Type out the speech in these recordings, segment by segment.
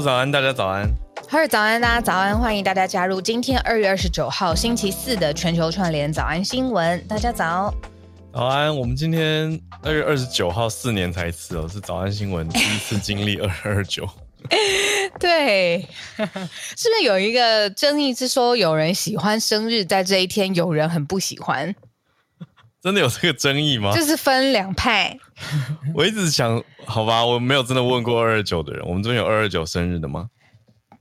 早安，大家早安。哈早安，大家早安，欢迎大家加入今天二月二十九号星期四的全球串联早安新闻。大家早，早安。我们今天二月二十九号四年才一次哦，是早安新闻第一次经历二二九。对，是不是有一个争议是说有人喜欢生日在这一天，有人很不喜欢？真的有这个争议吗？就是分两派。我一直想，好吧，我没有真的问过二二九的人，我们这边有二二九生日的吗？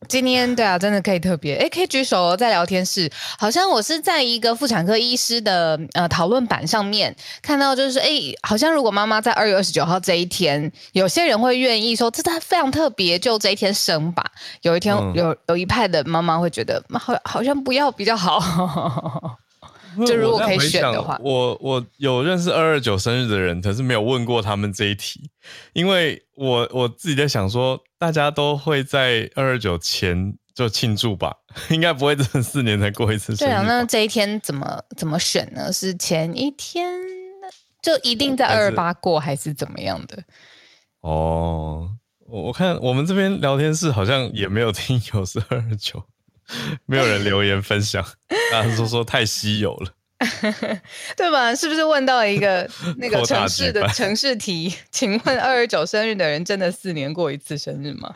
今天对啊，真的可以特别哎，可以举手在聊天室。好像我是在一个妇产科医师的呃讨论板上面看到，就是哎，好像如果妈妈在二月二十九号这一天，有些人会愿意说这他非常特别，就这一天生吧。有一天、嗯、有有一派的妈妈会觉得，好好像不要比较好。就如果可以选的话，我我有认识二二九生日的人，可是没有问过他们这一题，因为我我自己在想说，大家都会在二二九前就庆祝吧，应该不会这四年才过一次生日。对啊，那这一天怎么怎么选呢？是前一天就一定在二二八过，还是怎么样的？哦，我我看我们这边聊天室好像也没有听有是二二九。没有人留言分享，大 家说说太稀有了，对吧？是不是问到一个那个城市的城市题？请问二十九生日的人真的四年过一次生日吗？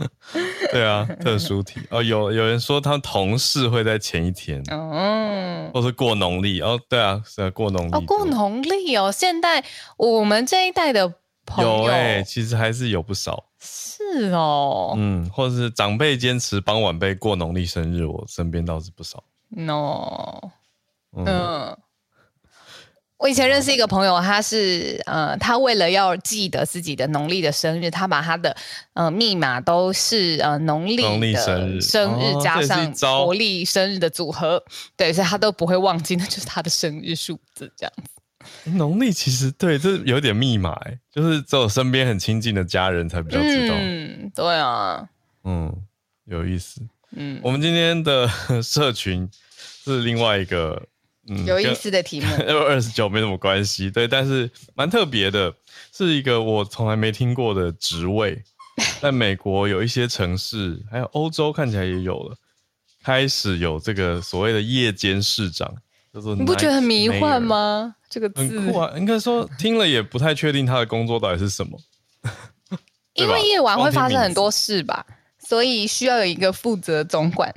对啊，特殊题哦。有有人说他同事会在前一天哦，或是过农历哦。对啊，是啊，过农历哦，过农历哦。现在我们这一代的朋友，有哎，其实还是有不少。是哦，嗯，或者是长辈坚持帮晚辈过农历生日，我身边倒是不少。No，嗯，嗯，我以前认识一个朋友，他是呃，他为了要记得自己的农历的生日，他把他的呃密码都是呃农历的生日，生日加上国历生日的组合，哦，对，所以他都不会忘记，那就是他的生日数字这样子。农历其实对，这有点密码哎，就是只有身边很亲近的家人才比较知道。嗯，对啊，嗯，有意思。嗯，我们今天的社群是另外一个嗯有意思的题目，二十九没什么关系，对，但是蛮特别的，是一个我从来没听过的职位，在美国有一些城市，还有欧洲看起来也有了，开始有这个所谓的夜间市长。你不觉得很迷幻吗？这个字很酷啊！应该说听了也不太确定他的工作到底是什么。因为夜晚会发生很多事吧，所以需要有一个负责总管。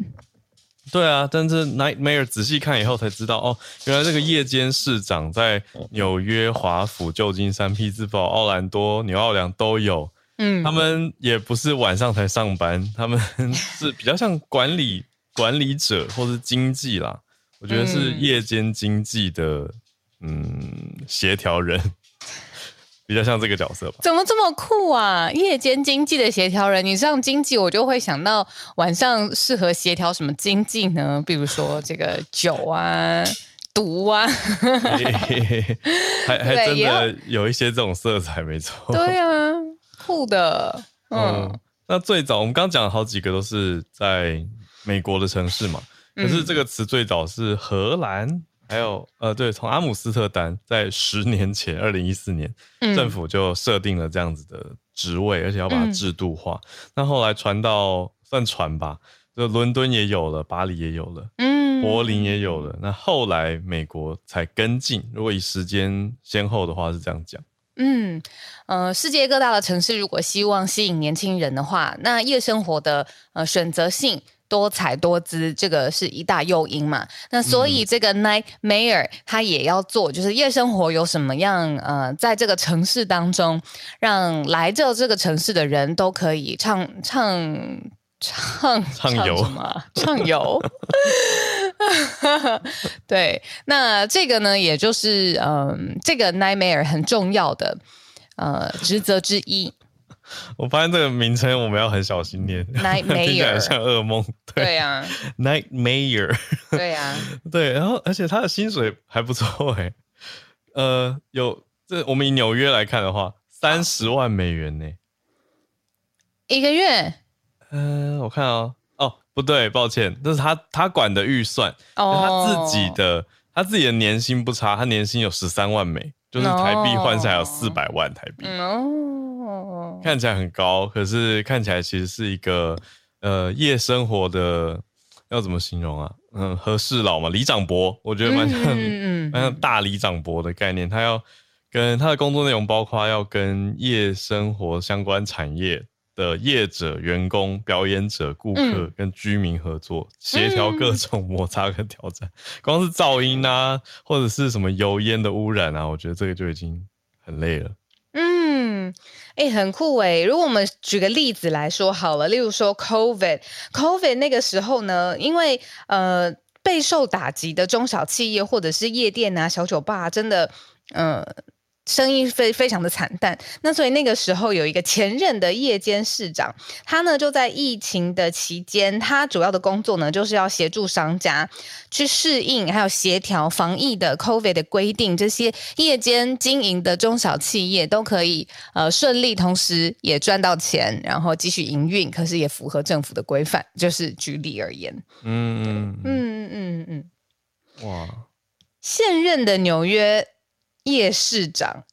对啊，但是 Nightmare 仔细看以后才知道，哦，原来这个夜间市长在纽约、华府、旧金山、匹兹堡、奥兰多、纽奥良都有。嗯，他们也不是晚上才上班，他们是比较像管理管理者或是经济啦。我觉得是夜间经济的，嗯，协调人 比较像这个角色吧。怎么这么酷啊？夜间经济的协调人，你上经济，我就会想到晚上适合协调什么经济呢？比如说这个酒啊、毒啊，还还真的有一些这种色彩，没错。对啊，酷的。嗯，嗯，那最早我们刚讲了好几个都是在美国的城市嘛。可是这个词最早是荷兰，嗯、还有呃，对，从阿姆斯特丹，在十年前，二零一四年，嗯、政府就设定了这样子的职位，而且要把它制度化。那、嗯、后来传到算传吧，就伦敦也有了，巴黎也有了，嗯，柏林也有了。那后来美国才跟进。如果以时间先后的话，是这样讲。嗯，呃，世界各大的城市如果希望吸引年轻人的话，那夜生活的呃选择性。多彩多姿，这个是一大诱因嘛？那所以这个 Night Mayor 他也要做，就是夜生活有什么样？呃，在这个城市当中，让来这这个城市的人都可以畅畅畅畅游嘛？畅游。对，那这个呢，也就是嗯、呃，这个 nightmare 很重要的呃职责之一。我发现这个名称我们要很小心念，Nightmare 听起来像噩梦。对。呀，Nightmare。对呀，对，然后而且他的薪水还不错哎，呃，有这我们以纽约来看的话，三十万美元呢，一个月。嗯、呃，我看哦，哦，不对，抱歉，这是他他管的预算，哦、他自己的他自己的年薪不差，他年薪有十三万美，就是台币换下来有四百万台币。哦看起来很高，可是看起来其实是一个呃夜生活的要怎么形容啊？嗯，和事佬嘛，李长伯，我觉得蛮像，蛮、嗯嗯、像大李长伯的概念。他要跟他的工作内容包括要跟夜生活相关产业的业者、员工、表演者、顾客跟居民合作，协调、嗯、各种摩擦跟挑战。光是噪音啊，或者是什么油烟的污染啊，我觉得这个就已经很累了。嗯，哎、很酷哎。如果我们举个例子来说好了，例如说 COVID，COVID 那个时候呢，因为呃备受打击的中小企业或者是夜店啊、小酒吧，真的，嗯。生意非非常的惨淡，那所以那个时候有一个前任的夜间市长，他呢就在疫情的期间，他主要的工作呢就是要协助商家去适应，还有协调防疫的 COVID 的规定，这些夜间经营的中小企业都可以呃顺利，同时也赚到钱，然后继续营运，可是也符合政府的规范。就是举例而言，嗯嗯嗯嗯嗯，哇，现任的纽约。夜市长，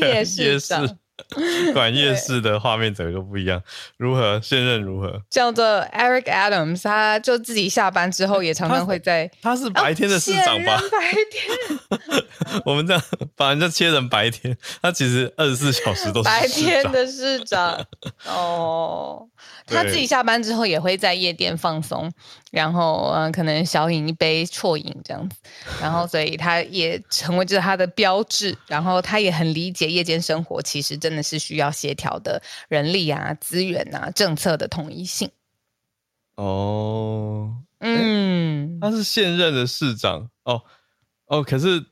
夜市长，管夜市的画面整个都不一样。如何现任如何？叫做 Eric Adams，他就自己下班之后也常常会在。他，他是白天的市长吧？哦、白天。我们这样把人家切成白天，他其实二十四小时都是白天的市长。哦。他自己下班之后也会在夜店放松，然后嗯，可能小饮一杯啜饮这样子，然后 所以他也成为就是他的标志，然后他也很理解夜间生活其实真的是需要协调的人力啊、资源啊、政策的统一性。哦，嗯，他是现任的市长哦，哦，可是。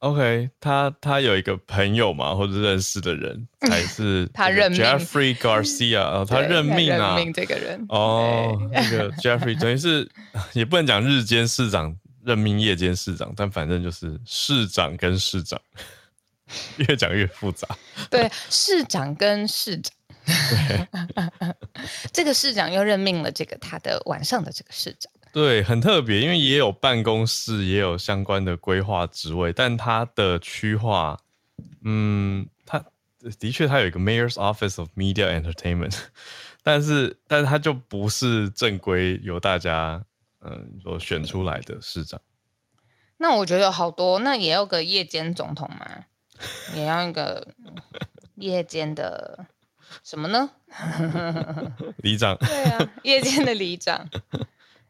OK，他他有一个朋友嘛，或者认识的人，还是他任命 Jeffrey Garcia 啊，他任命啊，任命这个人哦，那个 Jeffrey 等于是也不能讲日间市长任命夜间市长，但反正就是市长跟市长，越讲越复杂。对，市长跟市长，对这个市长又任命了这个他的晚上的这个市长。对，很特别，因为也有办公室，也有相关的规划职位，但它的区划，嗯，它的确它有一个 Mayor's Office of Media Entertainment，但是，但是它就不是正规由大家嗯所选出来的市长。那我觉得好多，那也有个夜间总统嘛，也要一个 夜间的什么呢？里长。对啊，夜间的里长。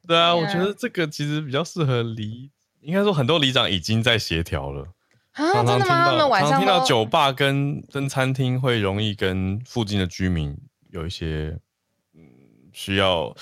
对啊，我觉得这个其实比较适合里，应该说很多里长已经在协调了。啊，常常听到，真的吗？晚上听到酒吧跟跟餐厅会容易跟附近的居民有一些嗯需要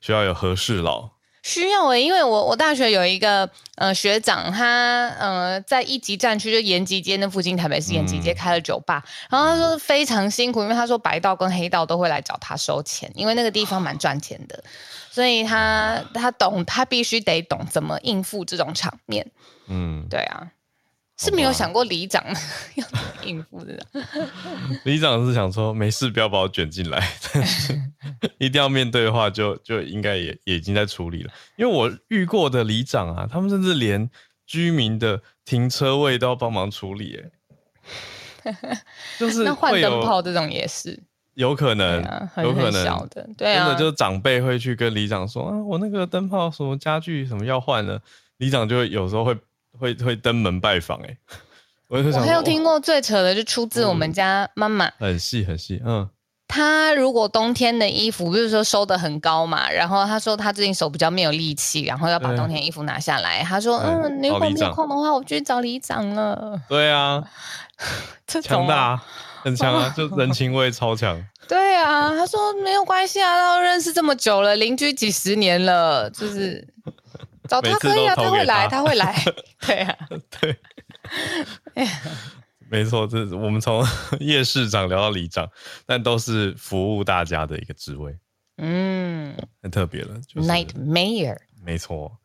需要有和事佬。需要诶、欸，因为我我大学有一个呃学长，他呃在一级战区就延吉街那附近，台北市延吉街开了酒吧，嗯、然后他说非常辛苦，因为他说白道跟黑道都会来找他收钱，因为那个地方蛮赚钱的，所以他他懂，他必须得懂怎么应付这种场面。嗯，对啊。是没有想过里长 要应付的。里长是想说没事，不要把我卷进来。但是一定要面对的话就，就就应该也也已经在处理了。因为我遇过的里长啊，他们甚至连居民的停车位都要帮忙处理。哎，就是那换灯泡这种也是有可能，啊、有可能小的，对啊，真的就是长辈会去跟里长说啊，我那个灯泡什么家具什么要换了，里长就会有时候会。会会登门拜访哎、欸，我有听过最扯的，就出自我们家妈妈，很细很细，嗯，她如果冬天的衣服，比如说收的很高嘛，然后她说她最近手比较没有力气，然后要把冬天衣服拿下来，她说嗯，你如果没有空的话，我去找里长了。对啊，这强大很强啊，就人情味超强。对啊，她说没有关系啊，都认识这么久了，邻居几十年了，就是。找他可以啊，他，他会来，他会来。对啊，对，没错，这是我们从夜市长聊到里长，但都是服务大家的一个职位。嗯，很特别了，就是 Night Mayor。没错。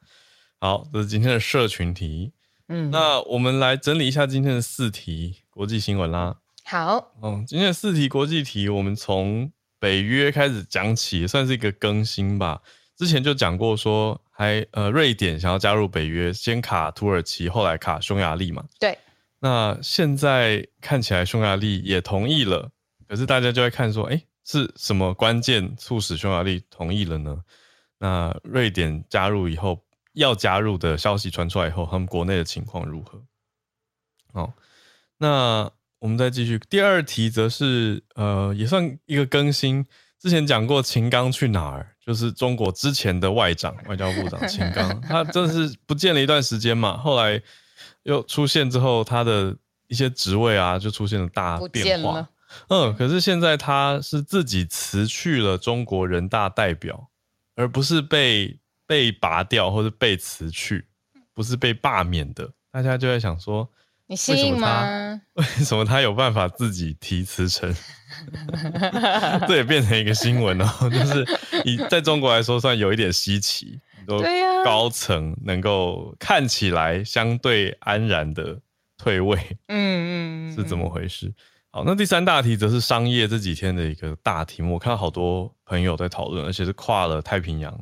好，这是今天的社群题。嗯，那我们来整理一下今天的四题国际新闻啦。好，嗯，今天的四题国际题，我们从北约开始讲起，算是一个更新吧。之前就讲过说。还呃，瑞典想要加入北约，先卡土耳其，后来卡匈牙利嘛。对。那现在看起来匈牙利也同意了，可是大家就会看说，哎，是什么关键促使匈牙利同意了呢？那瑞典加入以后，要加入的消息传出来以后，他们国内的情况如何？好，那我们再继续。第二题则是呃，也算一个更新。之前讲过秦刚去哪儿，就是中国之前的外长、外交部长秦刚，他真的是不见了一段时间嘛。后来又出现之后，他的一些职位啊，就出现了大变化。嗯，可是现在他是自己辞去了中国人大代表，而不是被被拔掉或者被辞去，不是被罢免的。大家就在想说。你信吗？为什么他有办法自己提辞呈？这也变成一个新闻哦，就是以在中国来说算有一点稀奇，对呀，高层能够看起来相对安然的退位，嗯嗯，是怎么回事？好，那第三大题则是商业这几天的一个大题目，我看到好多朋友在讨论，而且是跨了太平洋，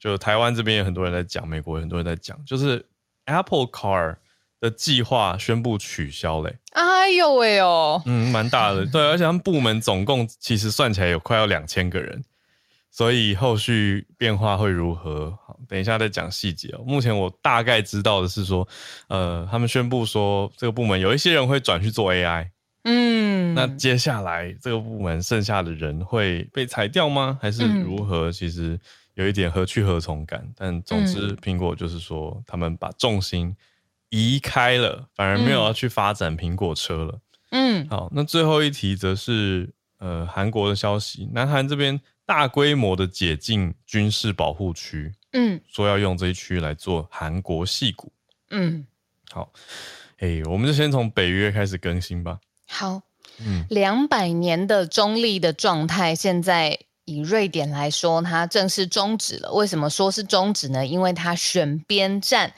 就台湾这边有很多人在讲，美国有很多人在讲，就是 Apple Car。的计划宣布取消嘞！哎呦喂哦，嗯，蛮大的，对，而且他们部门总共其实算起来有快要两千个人，所以后续变化会如何？好，等一下再讲细节哦。目前我大概知道的是说，呃，他们宣布说这个部门有一些人会转去做 AI，嗯，那接下来这个部门剩下的人会被裁掉吗？还是如何？其实有一点何去何从感，但总之苹果就是说他们把重心。移开了，反而没有要去发展苹果车了。嗯，好，那最后一题则是呃韩国的消息，南韩这边大规模的解禁军事保护区，嗯，说要用这一区来做韩国戏骨。嗯，好，哎，我们就先从北约开始更新吧。好，嗯，两百年的中立的状态，现在。以瑞典来说，它正式终止了。为什么说是终止呢？因为它选边站，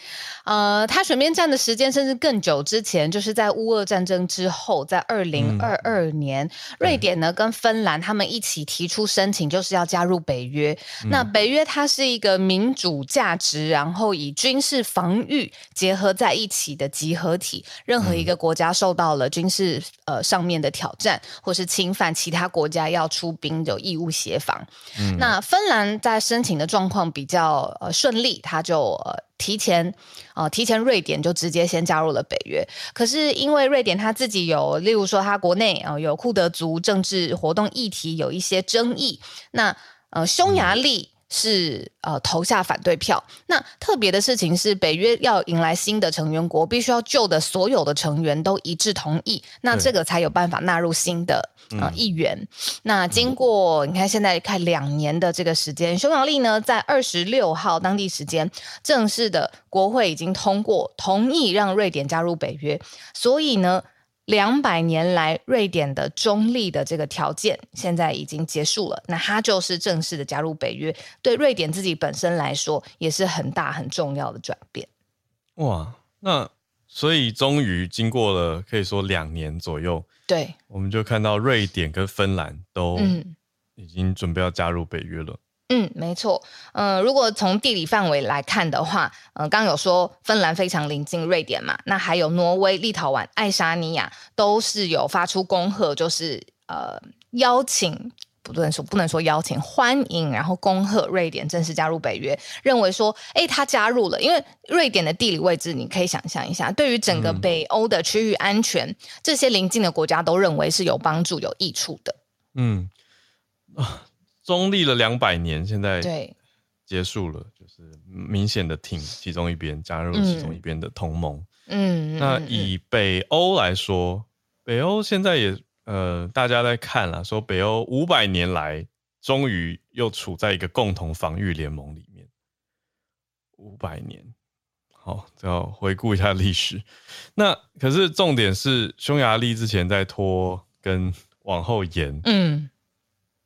呃，它选边站的时间甚至更久之前，就是在乌俄战争之后，在二零二二年，嗯、瑞典呢跟芬兰他们一起提出申请，就是要加入北约。嗯、那北约它是一个民主价值，然后以军事防御结合在一起的集合体。任何一个国家受到了军事呃上面的挑战或是侵犯，其他国家要出兵有义务协。房，嗯、那芬兰在申请的状况比较呃顺利，他就呃提前呃提前瑞典就直接先加入了北约。可是因为瑞典他自己有，例如说他国内啊、呃、有库德族政治活动议题有一些争议，那呃匈牙利。嗯是呃投下反对票。那特别的事情是，北约要迎来新的成员国，必须要旧的所有的成员都一致同意，那这个才有办法纳入新的呃议员。嗯、那经过你看现在看两年的这个时间，匈牙利呢在二十六号当地时间正式的国会已经通过同意让瑞典加入北约，所以呢。两百年来，瑞典的中立的这个条件现在已经结束了，那它就是正式的加入北约，对瑞典自己本身来说也是很大很重要的转变。哇，那所以终于经过了可以说两年左右，对，我们就看到瑞典跟芬兰都已经准备要加入北约了。嗯，没错。嗯、呃，如果从地理范围来看的话，嗯、呃，刚刚有说芬兰非常临近瑞典嘛，那还有挪威、立陶宛、爱沙尼亚都是有发出恭贺，就是呃邀请，不能说不能说邀请，欢迎，然后恭贺瑞典正式加入北约，认为说，哎，他加入了，因为瑞典的地理位置，你可以想象一下，对于整个北欧的区域安全，嗯、这些邻近的国家都认为是有帮助、有益处的。嗯啊。中立了两百年，现在结束了，就是明显的挺其中一边，加入其中一边的同盟。嗯，那以北欧来说，嗯、北欧现在也呃，大家在看了，说北欧五百年来终于又处在一个共同防御联盟里面。五百年，好，就要回顾一下历史。那可是重点是，匈牙利之前在拖跟往后延。嗯。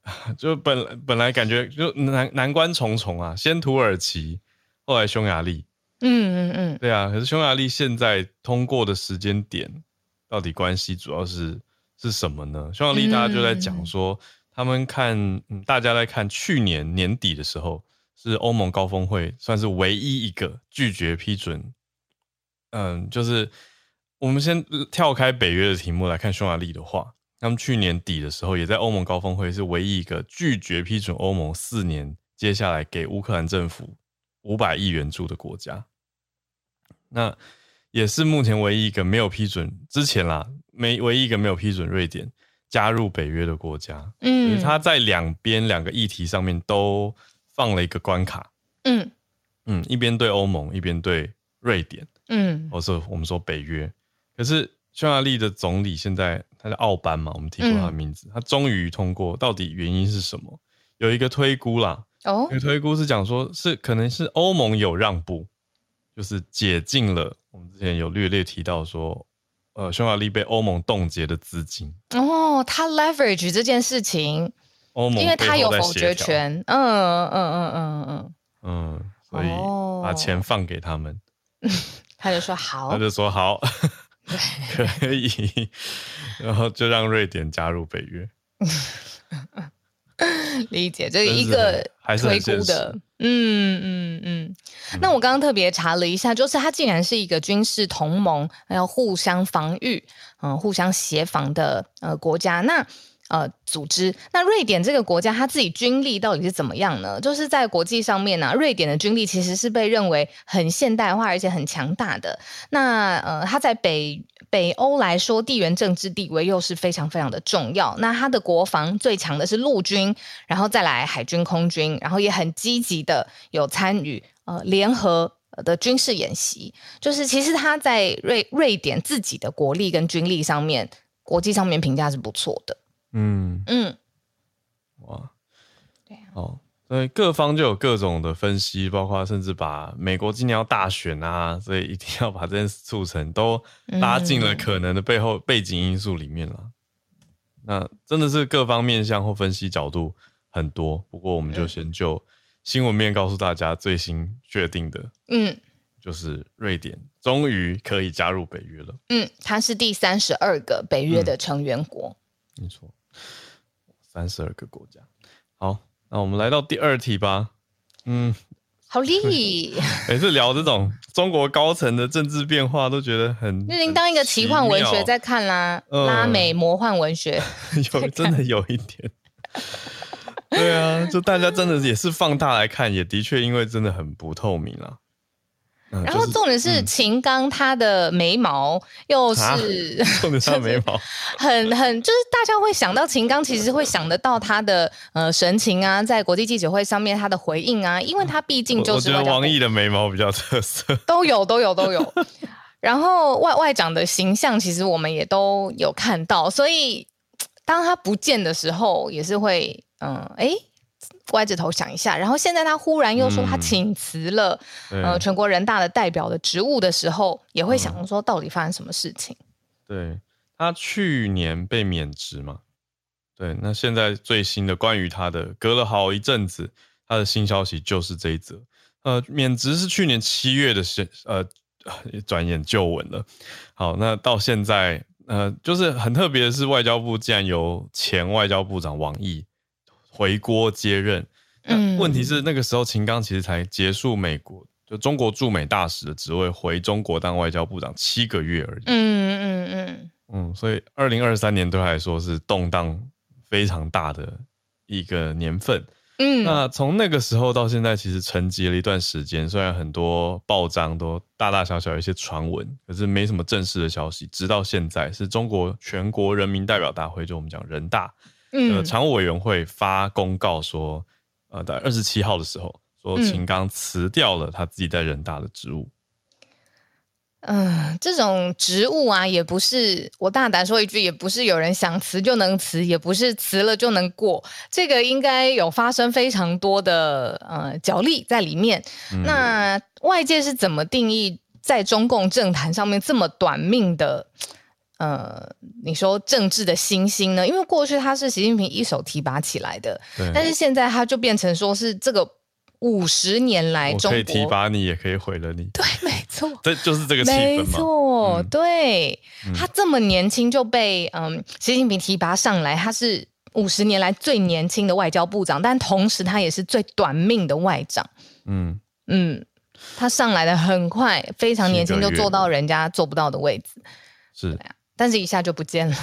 就本本来感觉就难难关重重啊，先土耳其，后来匈牙利，嗯嗯嗯，对啊。可是匈牙利现在通过的时间点，到底关系主要是是什么呢？匈牙利大家就在讲说，他们看，嗯，大家在看去年年底的时候，是欧盟高峰会算是唯一一个拒绝批准，嗯，就是我们先跳开北约的题目来看匈牙利的话。他们去年底的时候，也在欧盟高峰会是唯一一个拒绝批准欧盟四年接下来给乌克兰政府五百亿援助的国家。那也是目前唯一一个没有批准之前啦，没唯一一个没有批准瑞典加入北约的国家。嗯，他在两边两个议题上面都放了一个关卡。嗯嗯，一边对欧盟，一边对瑞典。嗯，或者我们说北约。可是匈牙利的总理现在。他叫奥班嘛，我们提过他的名字。嗯、他终于通过，到底原因是什么？有一个推估啦，哦，有推估是讲说，是可能是欧盟有让步，就是解禁了。我们之前有略略提到说，呃，匈牙利被欧盟冻结的资金。哦，他 leverage 这件事情，欧盟因为他有否决权。嗯嗯嗯嗯嗯嗯，所以把钱放给他们，哦、他就说好，他就说好。可以，然后就让瑞典加入北约。理解这一个推估的，嗯嗯嗯。那我刚刚特别查了一下，就是它竟然是一个军事同盟，还要互相防御，嗯，互相协防的呃国家。那呃，组织那瑞典这个国家，它自己军力到底是怎么样呢？就是在国际上面呢、瑞典的军力其实是被认为很现代化而且很强大的。那呃，它在北北欧来说，地缘政治地位又是非常非常的重要。那它的国防最强的是陆军，然后再来海军、空军，然后也很积极的有参与呃联合的军事演习。就是其实它在瑞瑞典自己的国力跟军力上面，国际上面评价是不错的。嗯。嗯，哇，对啊，哦，所以各方就有各种的分析，包括甚至把美国今年要大选啊，所以一定要把这件事促成，都拉进了可能的背后背景因素里面了。嗯、那真的是各方面向或分析角度很多，不过我们就先就新闻面告诉大家最新确定的，嗯，就是瑞典终于可以加入北约了。嗯，它是第三十二个北约的成员国，没错。三十二个国家，好，那我们来到第二题吧。嗯，好厉害！每次聊这种中国高层的政治变化，都觉得很……那您当一个奇幻文学在看啦，呃、拉美魔幻文学，有真的有一点。对啊，就大家真的也是放大来看，也的确因为真的很不透明啊。然后重点是秦刚他的眉毛又是，重点是眉毛很很就是大家会想到秦刚，其实会想得到他的呃神情啊，在国际记者会上面他的回应啊，因为他毕竟就是我觉得王毅的眉毛比较特色，都有都有都有。然后外外长的形象其实我们也都有看到，所以当他不见的时候，也是会嗯哎。诶歪着头想一下，然后现在他忽然又说他请辞了，嗯、呃，全国人大的代表的职务的时候，也会想说到底发生什么事情？对，他去年被免职嘛，对，那现在最新的关于他的，隔了好一阵子，他的新消息就是这一则，呃，免职是去年七月的事，呃，转眼就稳了。好，那到现在，呃，就是很特别的是，外交部竟然由前外交部长王毅。回锅接任，嗯，问题是那个时候秦刚其实才结束美国就中国驻美大使的职位，回中国当外交部长七个月而已，嗯嗯嗯。嗯，所以二零二三年对他来说是动荡非常大的一个年份，嗯，那从那个时候到现在，其实沉寂了一段时间，虽然很多报章都大大小小有一些传闻，可是没什么正式的消息，直到现在是中国全国人民代表大会，就我们讲人大。呃，常务委员会发公告说，呃，在二十七号的时候，说秦刚辞掉了他自己在人大的职务。嗯、呃，这种职务啊，也不是我大胆说一句，也不是有人想辞就能辞，也不是辞了就能过。这个应该有发生非常多的呃角力在里面。嗯、那外界是怎么定义在中共政坛上面这么短命的？呃，你说政治的新星呢？因为过去他是习近平一手提拔起来的，但是现在他就变成说是这个五十年来中国，可以提拔你，也可以毁了你。对，没错，这就是这个气氛嘛。没错，嗯、对他这么年轻就被嗯习近平提拔上来，他是五十年来最年轻的外交部长，但同时他也是最短命的外长。嗯嗯，他上来的很快，非常年轻就坐到人家做不到的位置。是。但是一下就不见了，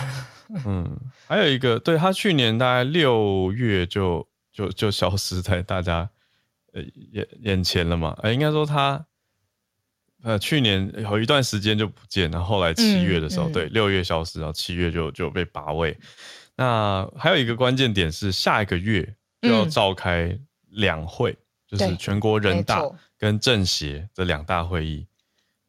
嗯，还有一个，对，他去年大概六月就就就消失在大家呃眼眼前了嘛。呃，应该说他呃去年有一段时间就不见，然后后来七月的时候，嗯嗯、对，六月消失，然后七月就就被拔位。那还有一个关键点是，下一个月就要召开两会，嗯、就是全国人大跟政协这两大会议。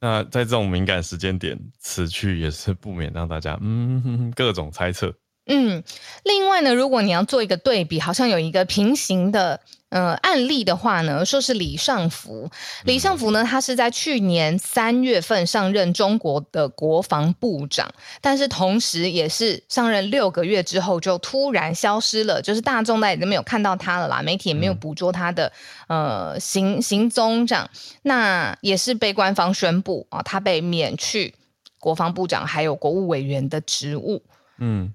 那在这种敏感时间点此去，也是不免让大家嗯各种猜测。嗯，另外呢，如果你要做一个对比，好像有一个平行的。呃，案例的话呢，说是李尚福。李尚福呢，他是在去年三月份上任中国的国防部长，但是同时也是上任六个月之后就突然消失了，就是大众也都没有看到他了啦，媒体也没有捕捉他的、嗯、呃行行踪这样。那也是被官方宣布啊，他被免去国防部长还有国务委员的职务。嗯。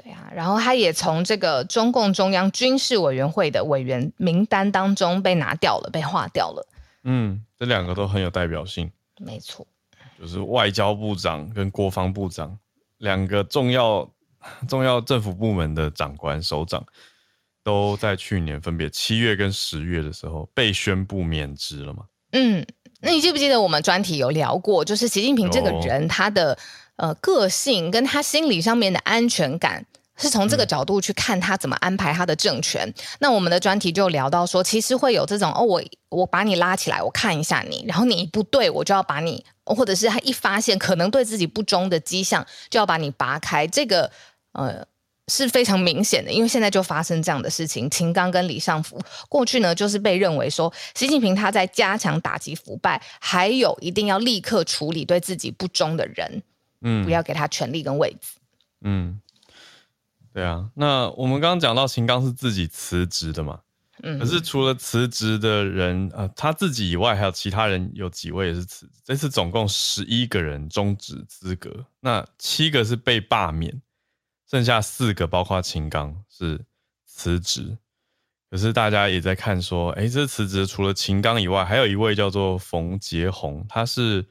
对啊，然后他也从这个中共中央军事委员会的委员名单当中被拿掉了，被划掉了。嗯，这两个都很有代表性。没错，就是外交部长跟国防部长两个重要重要政府部门的长官首长，都在去年分别七月跟十月的时候被宣布免职了嘛。嗯，那你记不记得我们专题有聊过，就是习近平这个人他的。呃，个性跟他心理上面的安全感，是从这个角度去看他怎么安排他的政权。嗯、那我们的专题就聊到说，其实会有这种哦，我我把你拉起来，我看一下你，然后你不对，我就要把你，或者是他一发现可能对自己不忠的迹象，就要把你拔开。这个呃是非常明显的，因为现在就发生这样的事情。秦刚跟李尚福过去呢，就是被认为说，习近平他在加强打击腐败，还有一定要立刻处理对自己不忠的人。嗯，不要给他权力跟位置。嗯，对啊。那我们刚刚讲到秦刚是自己辞职的嘛？嗯，可是除了辞职的人，呃，他自己以外，还有其他人有几位也是辞职。这次总共十一个人终止资格，那七个是被罢免，剩下四个包括秦刚是辞职。可是大家也在看说，哎，这辞职除了秦刚以外，还有一位叫做冯杰宏，他是。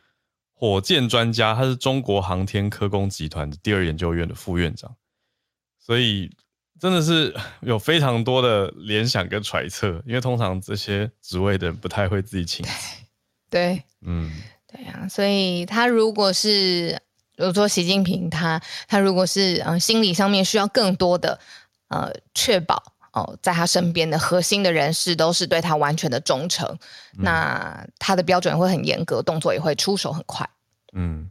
火箭专家，他是中国航天科工集团的第二研究院的副院长，所以真的是 有非常多的联想跟揣测，因为通常这些职位的人不太会自己请。对，嗯，对呀，所以他如果是，比如说习近平他，他他如果是嗯心理上面需要更多的呃确保哦，在他身边的核心的人士都是对他完全的忠诚，嗯、那他的标准会很严格，动作也会出手很快。嗯，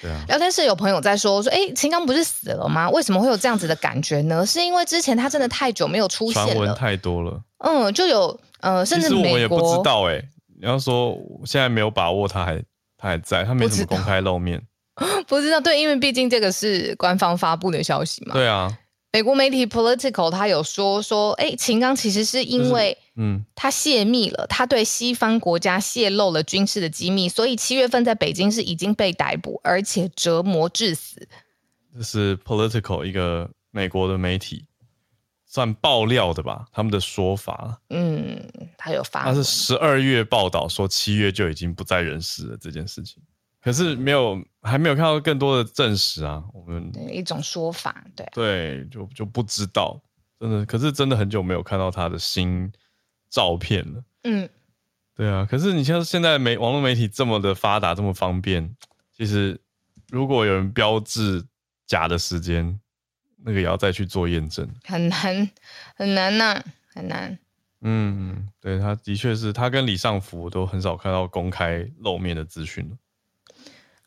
对啊。聊天室有朋友在说说，哎，秦刚不是死了吗？为什么会有这样子的感觉呢？是因为之前他真的太久没有出现了，传闻太多了。嗯，就有呃，甚至美国我们也不知道哎。你要说现在没有把握，他还他还在，他没怎么公开露面，不知道，不知道。对，因为毕竟这个是官方发布的消息嘛。对啊。美国媒体 Political 他有说说，哎，秦刚其实是因为，嗯，他泄密了，他对西方国家泄露了军事的机密，所以七月份在北京是已经被逮捕，而且折磨致死。这是 Political 一个美国的媒体算爆料的吧？他们的说法，嗯，他有发，他是十二月报道说七月就已经不在人世了这件事情。可是没有，还没有看到更多的证实啊。我们一种说法，对对，就就不知道，真的。可是真的很久没有看到他的新照片了。嗯，对啊。可是你像现在媒网络媒体这么的发达，这么方便，其实如果有人标志假的时间，那个也要再去做验证，很难很难呐，很难。嗯，对，他的确是他跟李尚福都很少看到公开露面的资讯了。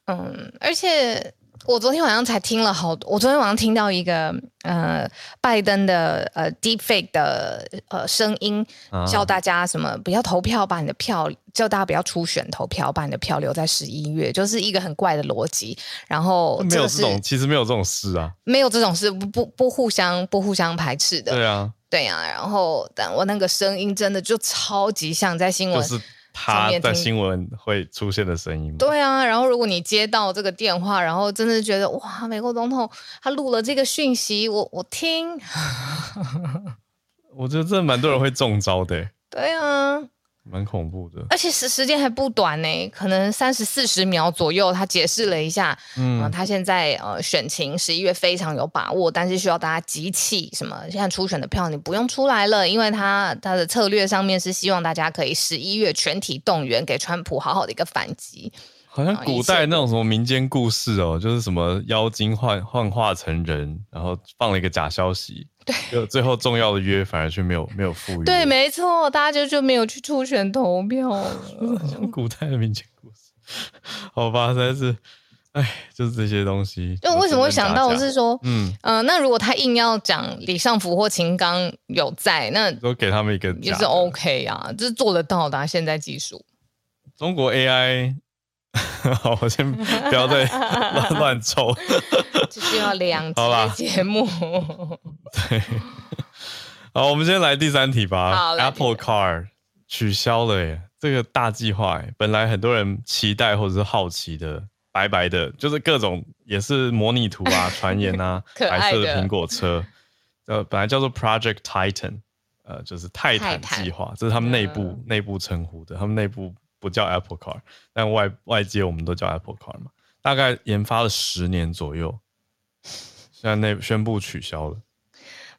嗯，而且我昨天晚上才听了好多，我昨天晚上听到一个呃，拜登的呃 deepfake 的呃声音，叫大家什么不要投票，把你的票叫大家不要初选投票，把你的票留在十一月，就是一个很怪的逻辑。然后没有这种，其实没有这种事啊，没有这种事，不不不互相不互相排斥的。对啊，对啊。然后但我那个声音真的就超级像在新闻。就是他的新闻会出现的声音吗？对啊，然后如果你接到这个电话，然后真的觉得哇，美国总统他录了这个讯息，我我听，我觉得这蛮多人会中招的。对啊，蛮恐怖的，而且时时间还不短呢，可能三十四十秒左右。他解释了一下，嗯、呃，他现在呃选情十一月非常有把握，但是需要大家集气。什么？现在初选的票你不用出来了，因为他他的策略上面是希望大家可以十一月全体动员，给川普好好的一个反击。好像古代那种什么民间故事哦，就是什么妖精幻幻化成人，然后放了一个假消息。对，就最后重要的约反而却没有没有赴约。对，没错，大家就就没有去初选投票了。像古代的民间故事，好吧，实在是，哎，就是这些东西。就为什么会想到是说，嗯嗯、呃，那如果他硬要讲李尚福或秦刚有在，那都给他们一个也是 OK 啊，这是做得到的、啊。现在技术，中国 AI。好，我先不要再 乱乱抽，只需要两集节目。对，好，我们先来第三题吧。，Apple Car 取消了耶，这个大计划耶，本来很多人期待或者是好奇的，白白的，就是各种也是模拟图啊、传言啊，白色的苹果车，呃，本来叫做 Project Titan，呃，就是泰坦计划，这是他们内部内部称呼的，他们内部。不叫 Apple Car，但外外界我们都叫 Apple Car 嘛。大概研发了十年左右，现在内宣布取消了。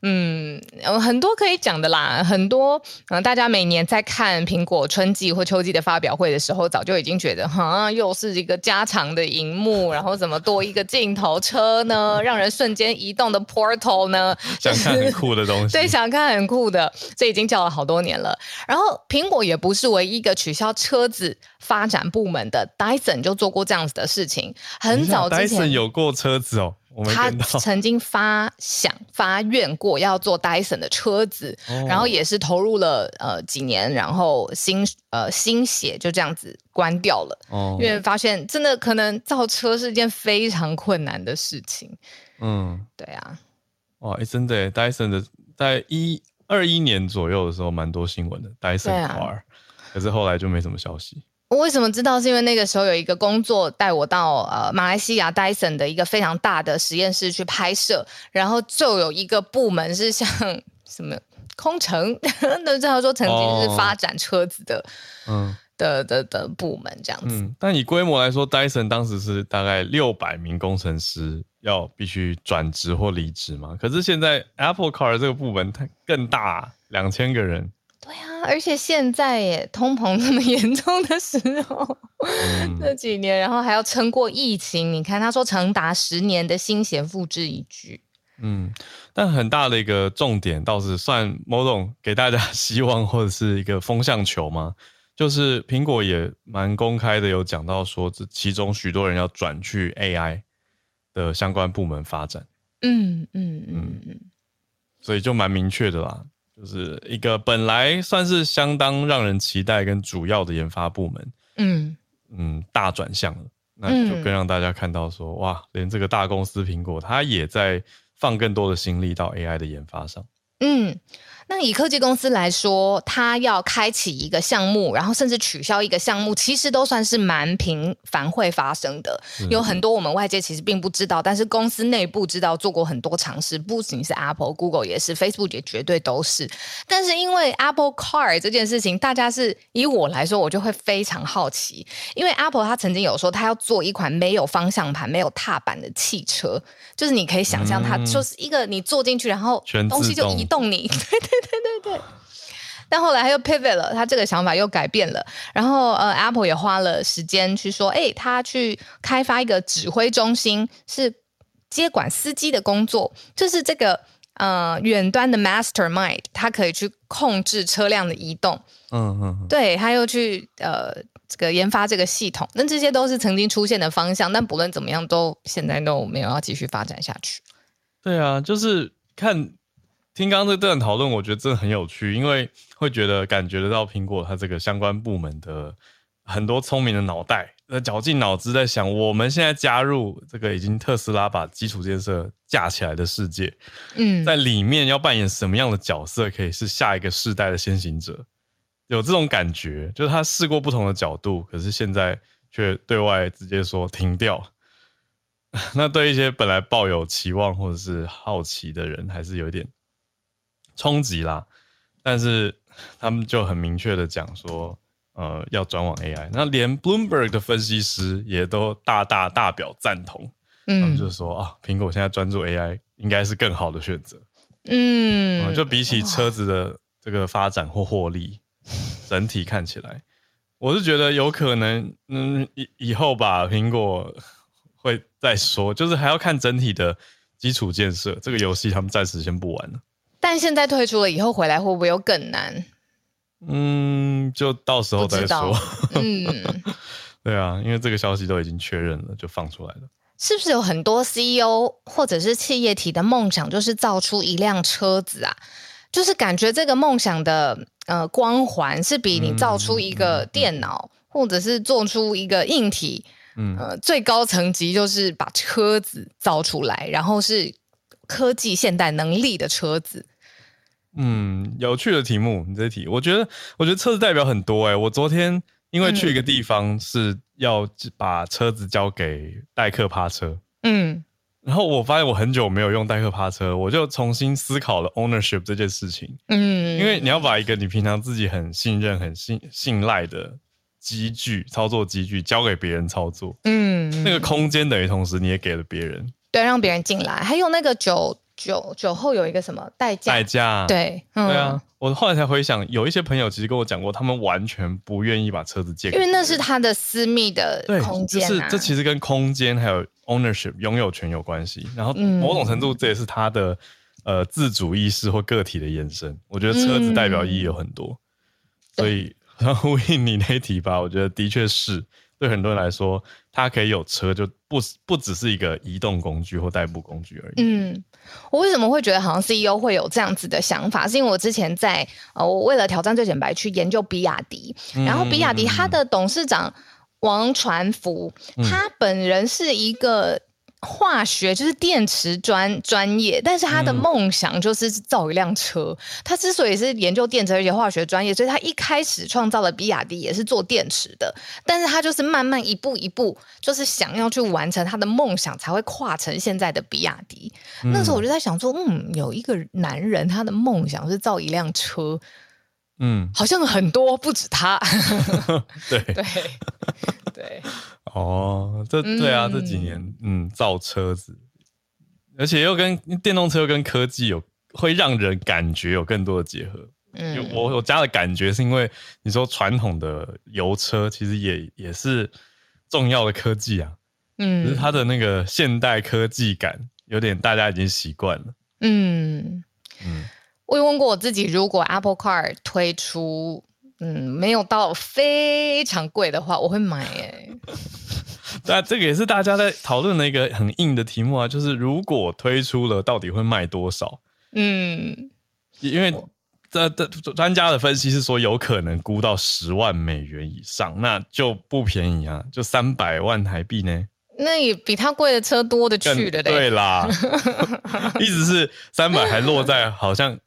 嗯，有很多可以讲的啦，很多嗯，大家每年在看苹果春季或秋季的发表会的时候，早就已经觉得，哈，又是一个加长的荧幕，然后怎么多一个镜头车呢？让人瞬间移动的 Portal 呢？想看很酷的东西，对，想看很酷的，这已经叫了好多年了。然后苹果也不是唯一一个取消车子发展部门的，Dyson 就做过这样子的事情，很早之前，Dyson 有过车子哦。他曾经发想发愿过要做 Dyson 的车子，哦、然后也是投入了呃几年，然后心呃心血就这样子关掉了，哦、因为发现真的可能造车是一件非常困难的事情。嗯，对啊，哇，欸、真的，Dyson 的在一二一年左右的时候蛮多新闻的 Dyson Car，、啊、可是后来就没什么消息。我为什么知道？是因为那个时候有一个工作带我到呃马来西亚 Dyson 的一个非常大的实验室去拍摄，然后就有一个部门是像什么空乘，都知道说曾经是发展车子的，嗯的的的部门这样子。嗯，但以规模来说，Dyson 当时是大概六百名工程师要必须转职或离职嘛。可是现在 Apple Car 这个部门它更大，两千个人。对啊，而且现在也，通膨这么严重的时候，嗯、这几年，然后还要撑过疫情，你看他说长达十年的心弦付之一炬。嗯，但很大的一个重点倒是算某种给大家 希望或者是一个风向球嘛，就是苹果也蛮公开的有讲到说，这其中许多人要转去 AI 的相关部门发展。嗯嗯嗯嗯，所以就蛮明确的啦。就是一个本来算是相当让人期待跟主要的研发部门，嗯嗯，大转向了，那就更让大家看到说，哇，连这个大公司苹果，它也在放更多的心力到 AI 的研发上，嗯。那以科技公司来说，它要开启一个项目，然后甚至取消一个项目，其实都算是蛮频繁会发生的。嗯、有很多我们外界其实并不知道，但是公司内部知道做过很多尝试，不仅是 Apple、Google 也是，Facebook 也绝对都是。但是因为 Apple Car 这件事情，大家是以我来说，我就会非常好奇，因为 Apple 它曾经有说，它要做一款没有方向盘、没有踏板的汽车，就是你可以想象它就是一个你坐进去，然后东西就移动你，对 对。对对对，但后来他又 pivot 了，他这个想法又改变了。然后呃，Apple 也花了时间去说，哎，他去开发一个指挥中心，是接管司机的工作，就是这个呃远端的 mastermind，他可以去控制车辆的移动。嗯嗯，对，他又去呃这个研发这个系统，那这些都是曾经出现的方向，但不论怎么样，都现在都没有要继续发展下去。对啊，就是看。听刚刚这段讨论，我觉得真的很有趣，因为会觉得感觉得到苹果它这个相关部门的很多聪明的脑袋，呃，绞尽脑汁在想，我们现在加入这个已经特斯拉把基础建设架起来的世界，嗯，在里面要扮演什么样的角色，可以是下一个世代的先行者，有这种感觉，就是他试过不同的角度，可是现在却对外直接说停掉。那对一些本来抱有期望或者是好奇的人，还是有点。冲击啦，但是 他们就很明确的讲说，呃，要转往 AI。那连 Bloomberg 的分析师也都大大大表赞同，嗯，他们就说啊，苹果现在专注 AI 应该是更好的选择，嗯，呃，就比起车子的这个发展或获利，整体看起来，我是觉得有可能，嗯，以以后吧，苹果会再说，就是还要看整体的基础建设。这个游戏他们暂时先不玩了。但现在退出了以后回来会不会又更难？嗯，就到时候再说。嗯，对啊，因为这个消息都已经确认了，就放出来了。是不是有很多 CEO 或者是企业体的梦想就是造出一辆车子啊？就是感觉这个梦想的呃光环是比你造出一个电脑，嗯嗯嗯、或者是做出一个硬体，嗯呃最高层级就是把车子造出来，然后是科技现代能力的车子。嗯，有趣的题目，你这题，我觉得我觉得车子代表很多哎、欸。我昨天因为去一个地方是要把车子交给代客趴车，嗯。然后我发现我很久没有用代客趴车，我就重新思考了 ownership 这件事情。嗯，因为你要把一个你平常自己很信任、很信信赖的机具、操作机具交给别人操作，嗯，那个空间等于同时你也给了别人，对，让别人进来。还有那个酒酒酒后有一个什么代驾？代驾，对，嗯、对啊。我后来才回想，有一些朋友其实跟我讲过，他们完全不愿意把车子借给，因为那是他的私密的空间、啊。就是这其实跟空间还有 ownership 拥有权有关系。然后某种程度，这也是他的、嗯、呃自主意识或个体的延伸。我觉得车子代表意义有很多，嗯、所以然后 呼应你那一题吧，我觉得的确是对很多人来说，它可以有车，就不不只是一个移动工具或代步工具而已。嗯。我为什么会觉得好像 CEO 会有这样子的想法？是因为我之前在呃，我为了挑战最简白去研究比亚迪，然后比亚迪它的董事长王传福，他本人是一个。化学就是电池专专业，但是他的梦想就是造一辆车。嗯、他之所以是研究电池而且化学专业，所以他一开始创造了比亚迪也是做电池的。但是他就是慢慢一步一步，就是想要去完成他的梦想，才会跨成现在的比亚迪。嗯、那时候我就在想说，嗯，有一个男人他的梦想是造一辆车，嗯，好像很多不止他。对。对。对。哦，这对啊，这几年嗯，造车子，而且又跟电动车又跟科技有会让人感觉有更多的结合。嗯，我我家的感觉是因为你说传统的油车其实也也是重要的科技啊，嗯，就是它的那个现代科技感有点大家已经习惯了。嗯。嗯，我有问过我自己，如果 Apple Car 推出。嗯，没有到非常贵的话，我会买耶。对啊，这个也是大家在讨论的一个很硬的题目啊，就是如果推出了，到底会卖多少？嗯，因为这这专家的分析是说，有可能估到十万美元以上，那就不便宜啊，就三百万台币呢。那也比它贵的车多的去的嘞。对啦，意思是三百还落在好像。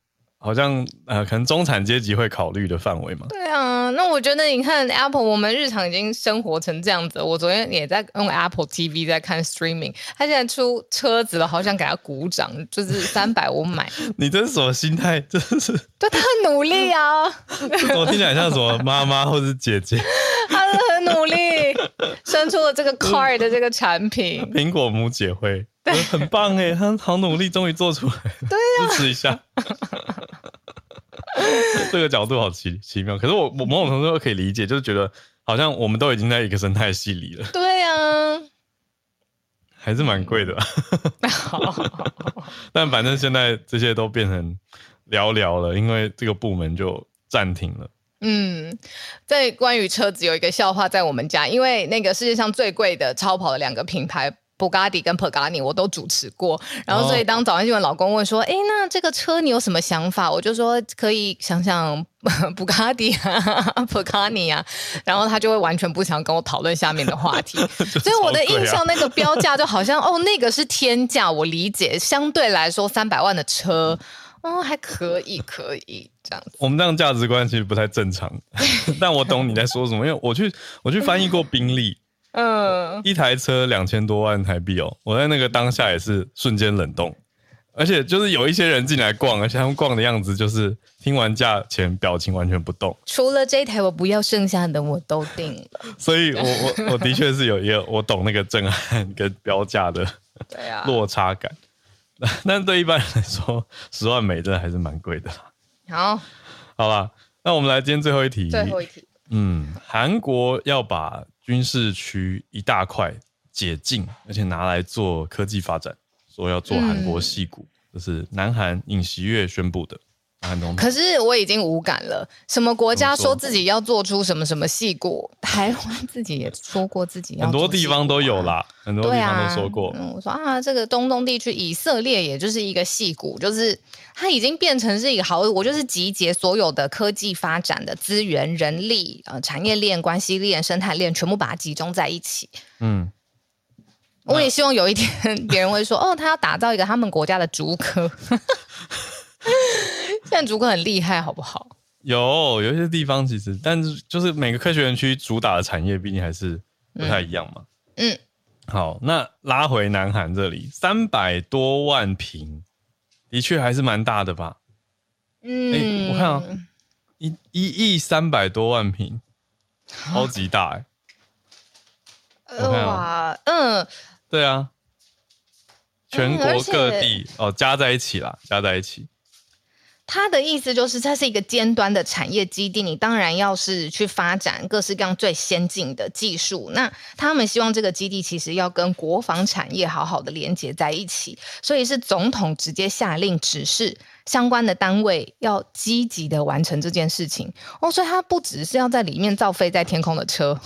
好像呃，可能中产阶级会考虑的范围嘛。对啊，那我觉得你看 Apple，我们日常已经生活成这样子。我昨天也在用 Apple TV 在看 Streaming，他现在出车子了，好想给他鼓掌，就是三百我买。你这是什么心态？这是对他很努力啊！我听起来像什么妈妈或者姐姐？他是很努力，生出了这个 Car 的这个产品。苹果母姐会。对很棒哎，他好努力，终于做出来了，对啊，支持一下。这个角度好奇奇妙，可是我我某种程度可以理解，就是觉得好像我们都已经在一个生态系里了。对啊，还是蛮贵的。但反正现在这些都变成寥寥了，因为这个部门就暂停了。嗯，在关于车子有一个笑话，在我们家，因为那个世界上最贵的超跑的两个品牌。布加迪跟 Pagani 我都主持过，然后所以当早安新闻老公问说：“哎、哦，那这个车你有什么想法？”我就说可以想想布加迪啊，Pagani 啊，然后他就会完全不想跟我讨论下面的话题。啊、所以我的印象那个标价就好像哦，那个是天价，我理解，相对来说三百万的车哦还可以，可以这样子。我们这样价值观其实不太正常，但我懂你在说什么，因为我去我去翻译过宾利。嗯，一台车两千多万台币哦，我在那个当下也是瞬间冷冻。而且就是有一些人进来逛，而且他们逛的样子就是听完价钱，表情完全不动。除了这一台我不要，剩下的我都定了。所以我 我我的确是有一个我懂那个震撼跟标价的对啊落差感。但对一般人来说，十万美真的还是蛮贵的。好，好吧，那我们来今天最后一题。最后一题，嗯，韩国要把军事区一大块解禁，而且拿来做科技发展。说要做韩国戏骨，这、嗯、是南韩尹锡悦宣布的。可是我已经无感了。什么国家说自己要做出什么什么戏骨？台湾自己也说过自己。很多地方都有啦，很多地方都说过。啊嗯、我说啊，这个东东地区以色列也就是一个戏骨，就是它已经变成是一个好，我就是集结所有的科技发展的资源、人力、呃产业链、关系链、生态链，全部把它集中在一起。嗯。我也希望有一天 别人会说：“哦，他要打造一个他们国家的竹科。” 现在主管很厉害，好不好？有有一些地方其实，但是就是每个科学园区主打的产业，毕竟还是不太一样嘛。嗯，好，那拉回南韩这里，三百多万平，的确还是蛮大的吧？嗯、欸，我看啊，一一亿三百多万平，超级大哎、欸！我看啊，嗯。对啊，全国各地、嗯、哦，加在一起啦，加在一起。他的意思就是，它是一个尖端的产业基地，你当然要是去发展各式各样最先进的技术。那他们希望这个基地其实要跟国防产业好好的连接在一起，所以是总统直接下令指示相关的单位要积极的完成这件事情。哦，所以他不只是要在里面造飞在天空的车，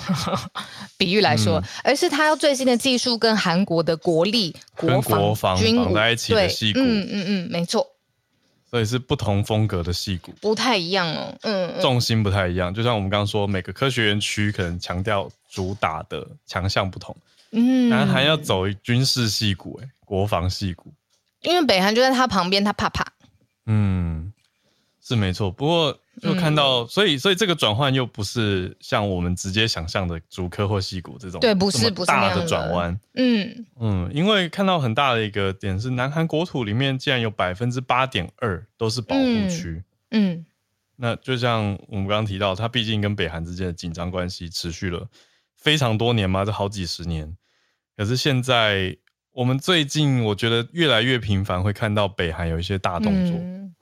比喻来说，嗯、而是他要最新的技术跟韩国的国力、国防、军武在一起的矽谷。嗯嗯嗯，没错。所以是不同风格的戏骨，不太一样哦。嗯，重心不太一样。就像我们刚刚说，每个科学园区可能强调主打的强项不同。嗯，南韩要走军事戏骨，哎，国防戏骨。因为北韩就在他旁边，他怕怕。嗯。是没错，不过就看到，嗯、所以所以这个转换又不是像我们直接想象的主科或矽谷这种，对，不是不是大的转弯，嗯。嗯，因为看到很大的一个点是，南韩国土里面竟然有百分之八点二都是保护区，嗯，嗯，那就像我们刚刚提到，它毕竟跟北韩之间的紧张关系持续了非常多年嘛，这好几十年，可是现在我们最近我觉得越来越频繁会看到北韩有一些大动作。嗯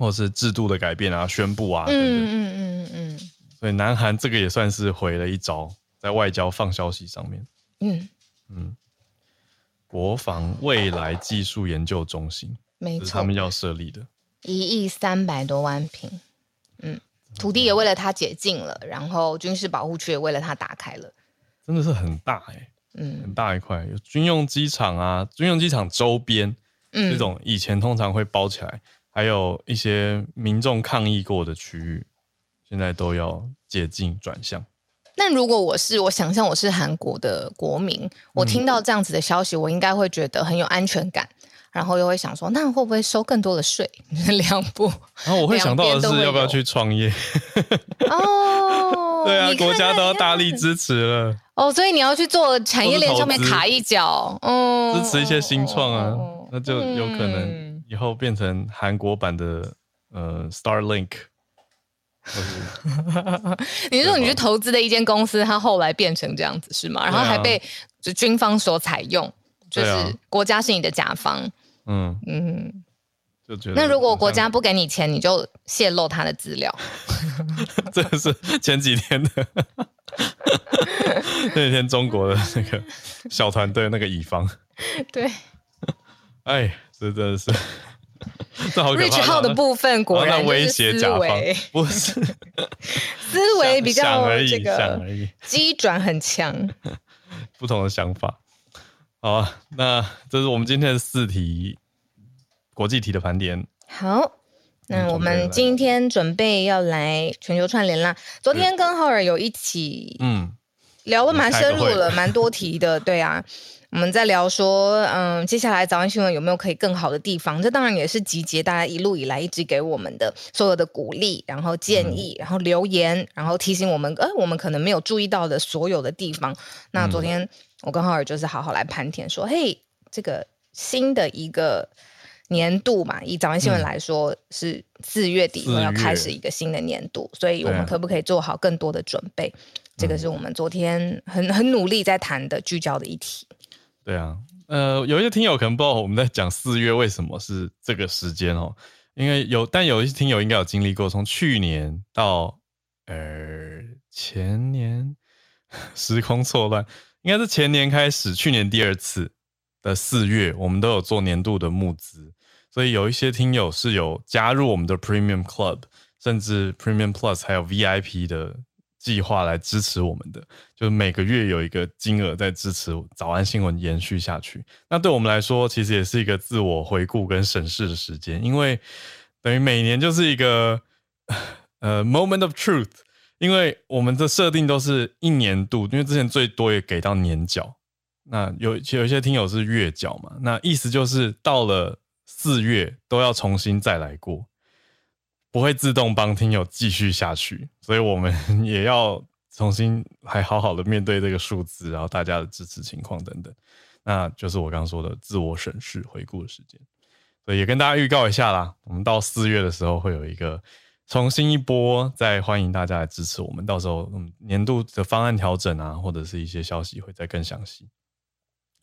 或是制度的改变啊，宣布啊，等等，嗯嗯嗯嗯，所以南韩这个也算是回了一招，在外交放消息上面，嗯。嗯，国防未来技术研究中心，没错，是他们要设立的，一亿三百多万坪，嗯，土地也为了它解禁了，然后军事保护区也为了它打开了，真的是很大哎、欸，嗯，很大一块，有军用机场啊，军用机场周边，嗯，这种以前通常会包起来。还有一些民众抗议过的区域，现在都要解禁转向。那如果我是我想象我是韩国的国民，我听到这样子的消息，嗯、我应该会觉得很有安全感，然后又会想说，那会不会收更多的税？两步，然后我会想到的是，要不要去创业？哦，对啊，国家都要大力支持了。哦，所以你要去做产业链上面卡一脚，嗯，支持一些新创啊，哦、那就有可能。嗯以后变成韩国版的呃 Starlink，你说你去投资的一间公司，它后来变成这样子是吗？然后还被就军方所采用，就是国家是你的甲方。嗯嗯，就觉得那如果国家不给你钱，你就泄露他的资料。这个是前几天的，那几天中国的那个小团队那个乙方。对，哎。这真的是，这好可怕。Rich 号的部分果然威胁甲方，不是 思维比较这个机转很强，不同的想法。好啊，那这是我们今天的四题国际题的盘点。好，那我们今天准备要来全球串联啦。昨天跟浩尔有一起，嗯，聊得蛮深入了，蛮多题的，对啊。我们在聊说，嗯，接下来早安新闻有没有可以更好的地方？这当然也是集结大家一路以来一直给我们的所有的鼓励，然后建议，然后留言，然后提醒我们，呃，我们可能没有注意到的所有的地方。那昨天我跟浩尔就是好好来盘点，说，嘿，这个新的一个年度嘛，以早安新闻来说，嗯、是四月底要开始一个新的年度，所以我们可不可以做好更多的准备？啊、这个是我们昨天很很努力在谈的聚焦的议题。对啊，呃，有一些听友可能不知道我们在讲四月为什么是这个时间哦，因为有，但有一些听友应该有经历过，从去年到呃前年，时空错乱，应该是前年开始，去年第二次的四月，我们都有做年度的募资。所以有一些听友是有加入我们的 Premium Club，甚至 Premium Plus 还有 VIP 的计划来支持我们的，就是每个月有一个金额在支持早安新闻延续下去。那对我们来说，其实也是一个自我回顾跟审视的时间，因为等于每年就是一个 呃 Moment of Truth，因为我们的设定都是一年度，因为之前最多也给到年缴，那有有一些听友是月缴嘛，那意思就是到了。四月都要重新再来过，不会自动帮听友继续下去，所以我们 也要重新还好好的面对这个数字，然后大家的支持情况等等，那就是我刚刚说的自我审视回顾的时间，所以也跟大家预告一下啦，我们到四月的时候会有一个重新一波，再欢迎大家来支持我们，到时候嗯年度的方案调整啊，或者是一些消息会再更详细。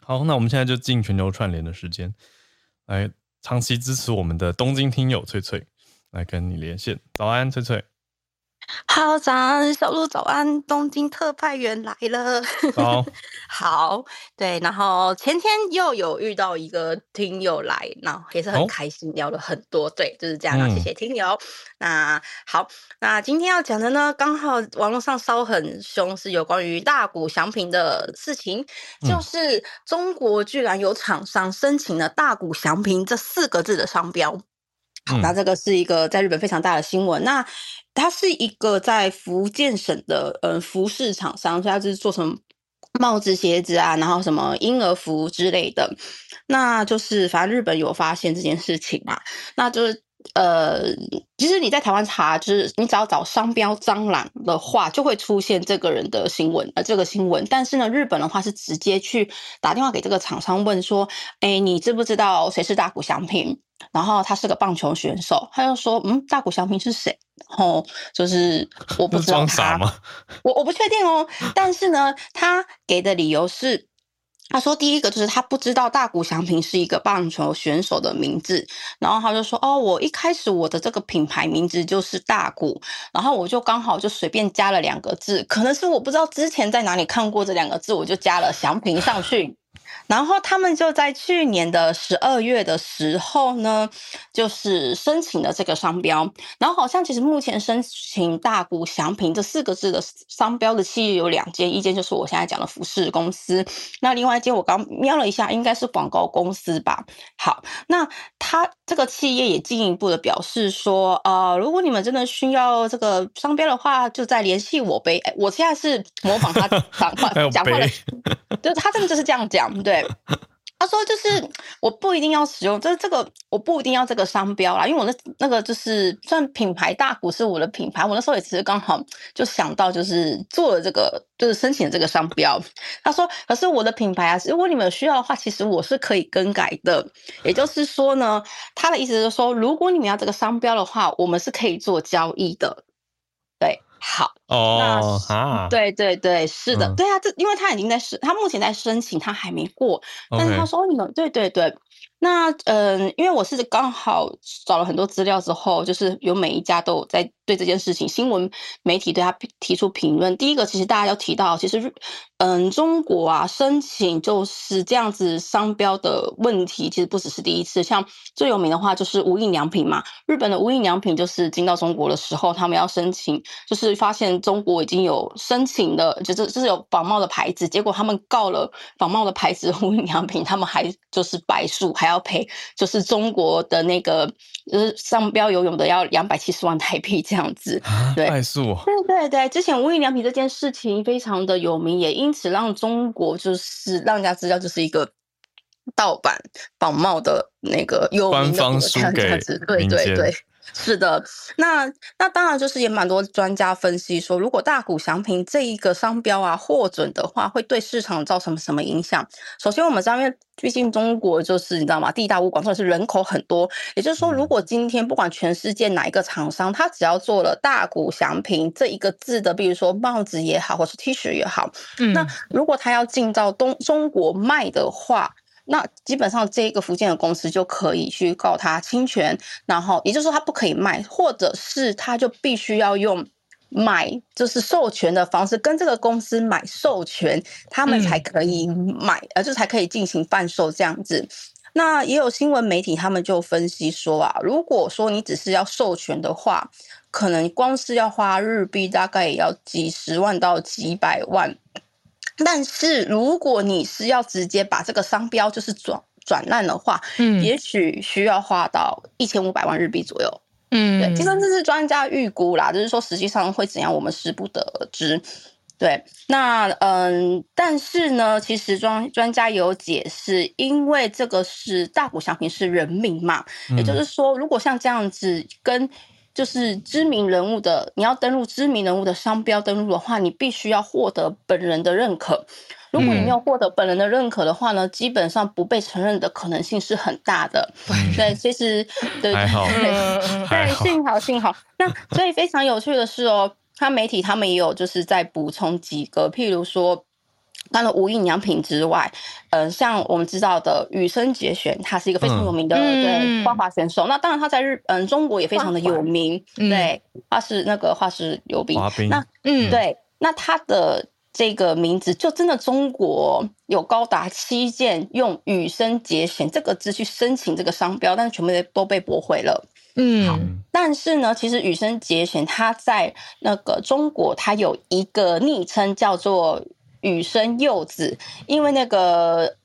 好，那我们现在就进全球串联的时间来。长期支持我们的东京听友翠翠来跟你连线，早安，翠翠。好，早安，小鹿，早安，东京特派员来了。好，好，对，然后前天又有遇到一个听友来，那也是很开心，聊了很多，哦、对，就是这样。谢谢听友。嗯、那好，那今天要讲的呢，刚好网络上烧很凶，是有关于大谷祥平的事情，嗯、就是中国居然有厂商申请了“大谷祥平”这四个字的商标。好，那这个是一个在日本非常大的新闻。那它是一个在福建省的嗯服饰厂商，所以它就是做什么帽子、鞋子啊，然后什么婴儿服之类的。那就是反正日本有发现这件事情嘛，那就是。呃，其实你在台湾查，就是你只要找商标蟑螂的话，就会出现这个人的新闻，呃，这个新闻。但是呢，日本的话是直接去打电话给这个厂商问说，哎，你知不知道谁是大谷翔平？然后他是个棒球选手，他就说，嗯，大谷翔平是谁？然后就是我不知道他，我我不确定哦。但是呢，他给的理由是。他说：“第一个就是他不知道大谷翔平是一个棒球选手的名字，然后他就说：‘哦，我一开始我的这个品牌名字就是大谷，然后我就刚好就随便加了两个字，可能是我不知道之前在哪里看过这两个字，我就加了翔平上去。’”然后他们就在去年的十二月的时候呢，就是申请了这个商标。然后好像其实目前申请“大谷祥平”这四个字的商标的企业有两间，一间就是我现在讲的服饰公司，那另外一间我刚瞄了一下，应该是广告公司吧。好，那他这个企业也进一步的表示说，呃，如果你们真的需要这个商标的话，就再联系我呗。我现在是模仿他 讲话讲话的，就他真的就是这样讲，对。他说：“就是我不一定要使用，就是这个我不一定要这个商标啦，因为我那那个就是算品牌大股是我的品牌，我那时候也其实刚好就想到就是做了这个，就是申请这个商标。他说，可是我的品牌啊，如果你们有需要的话，其实我是可以更改的。也就是说呢，他的意思是说，如果你们要这个商标的话，我们是可以做交易的。对。”好哦，那对对对，是的，嗯、对啊，这因为他已经在申，他目前在申请，他还没过，但是他说你们对对对。那嗯，因为我是刚好找了很多资料之后，就是有每一家都有在对这件事情，新闻媒体对他提出评论。第一个，其实大家要提到，其实嗯，中国啊申请就是这样子商标的问题，其实不只是第一次。像最有名的话就是无印良品嘛，日本的无印良品就是进到中国的时候，他们要申请，就是发现中国已经有申请的，就是就是有仿冒的牌子，结果他们告了仿冒的牌子无印良品，他们还就是白诉，还。要赔，就是中国的那个，就是商标游泳的要两百七十万台币这样子，对，败诉，对对对，之前无印良品这件事情非常的有名，也因此让中国就是让人家知道这是一个盗版仿冒的那个有名的国家这样子，对对对。是的，那那当然就是也蛮多专家分析说，如果大谷祥平这一个商标啊获准的话，会对市场造成什么影响？首先，我们知道，因为毕竟中国就是你知道吗，地大物广，或者是人口很多，也就是说，如果今天不管全世界哪一个厂商，他只要做了大谷祥平这一个字的，比如说帽子也好，或是 T 恤也好，嗯，那如果他要进到东中国卖的话，那基本上这个福建的公司就可以去告他侵权，然后也就是说他不可以卖，或者是他就必须要用买就是授权的方式跟这个公司买授权，他们才可以买，呃，就才可以进行贩售这样子。那也有新闻媒体他们就分析说啊，如果说你只是要授权的话，可能光是要花日币大概也要几十万到几百万。但是如果你是要直接把这个商标就是转转烂的话，嗯，也许需要花到一千五百万日币左右，嗯，对，其实这是专家预估啦，就是说实际上会怎样，我们是不得而知。对，那嗯，但是呢，其实专专家有解释，因为这个是大谷祥平是人名嘛，嗯，也就是说，如果像这样子跟。就是知名人物的，你要登录知名人物的商标登录的话，你必须要获得本人的认可。如果你没有获得本人的认可的话呢，嗯、基本上不被承认的可能性是很大的。对，其实 对，还好，对，对，幸好幸好。那所以非常有趣的是哦，他媒体他们也有就是在补充几个，譬如说。除了无印良品之外，呃，像我们知道的羽生结弦，他是一个非常有名的、嗯、对花滑选手。那当然他在日嗯中国也非常的有名，嗯、对，他是那个花式溜冰。滑冰。那嗯对，那他的这个名字就真的中国有高达七件用羽生结弦这个字去申请这个商标，但是全部都被驳回了。嗯，好，但是呢，其实羽生结弦他在那个中国，他有一个昵称叫做。羽生柚子，因为那个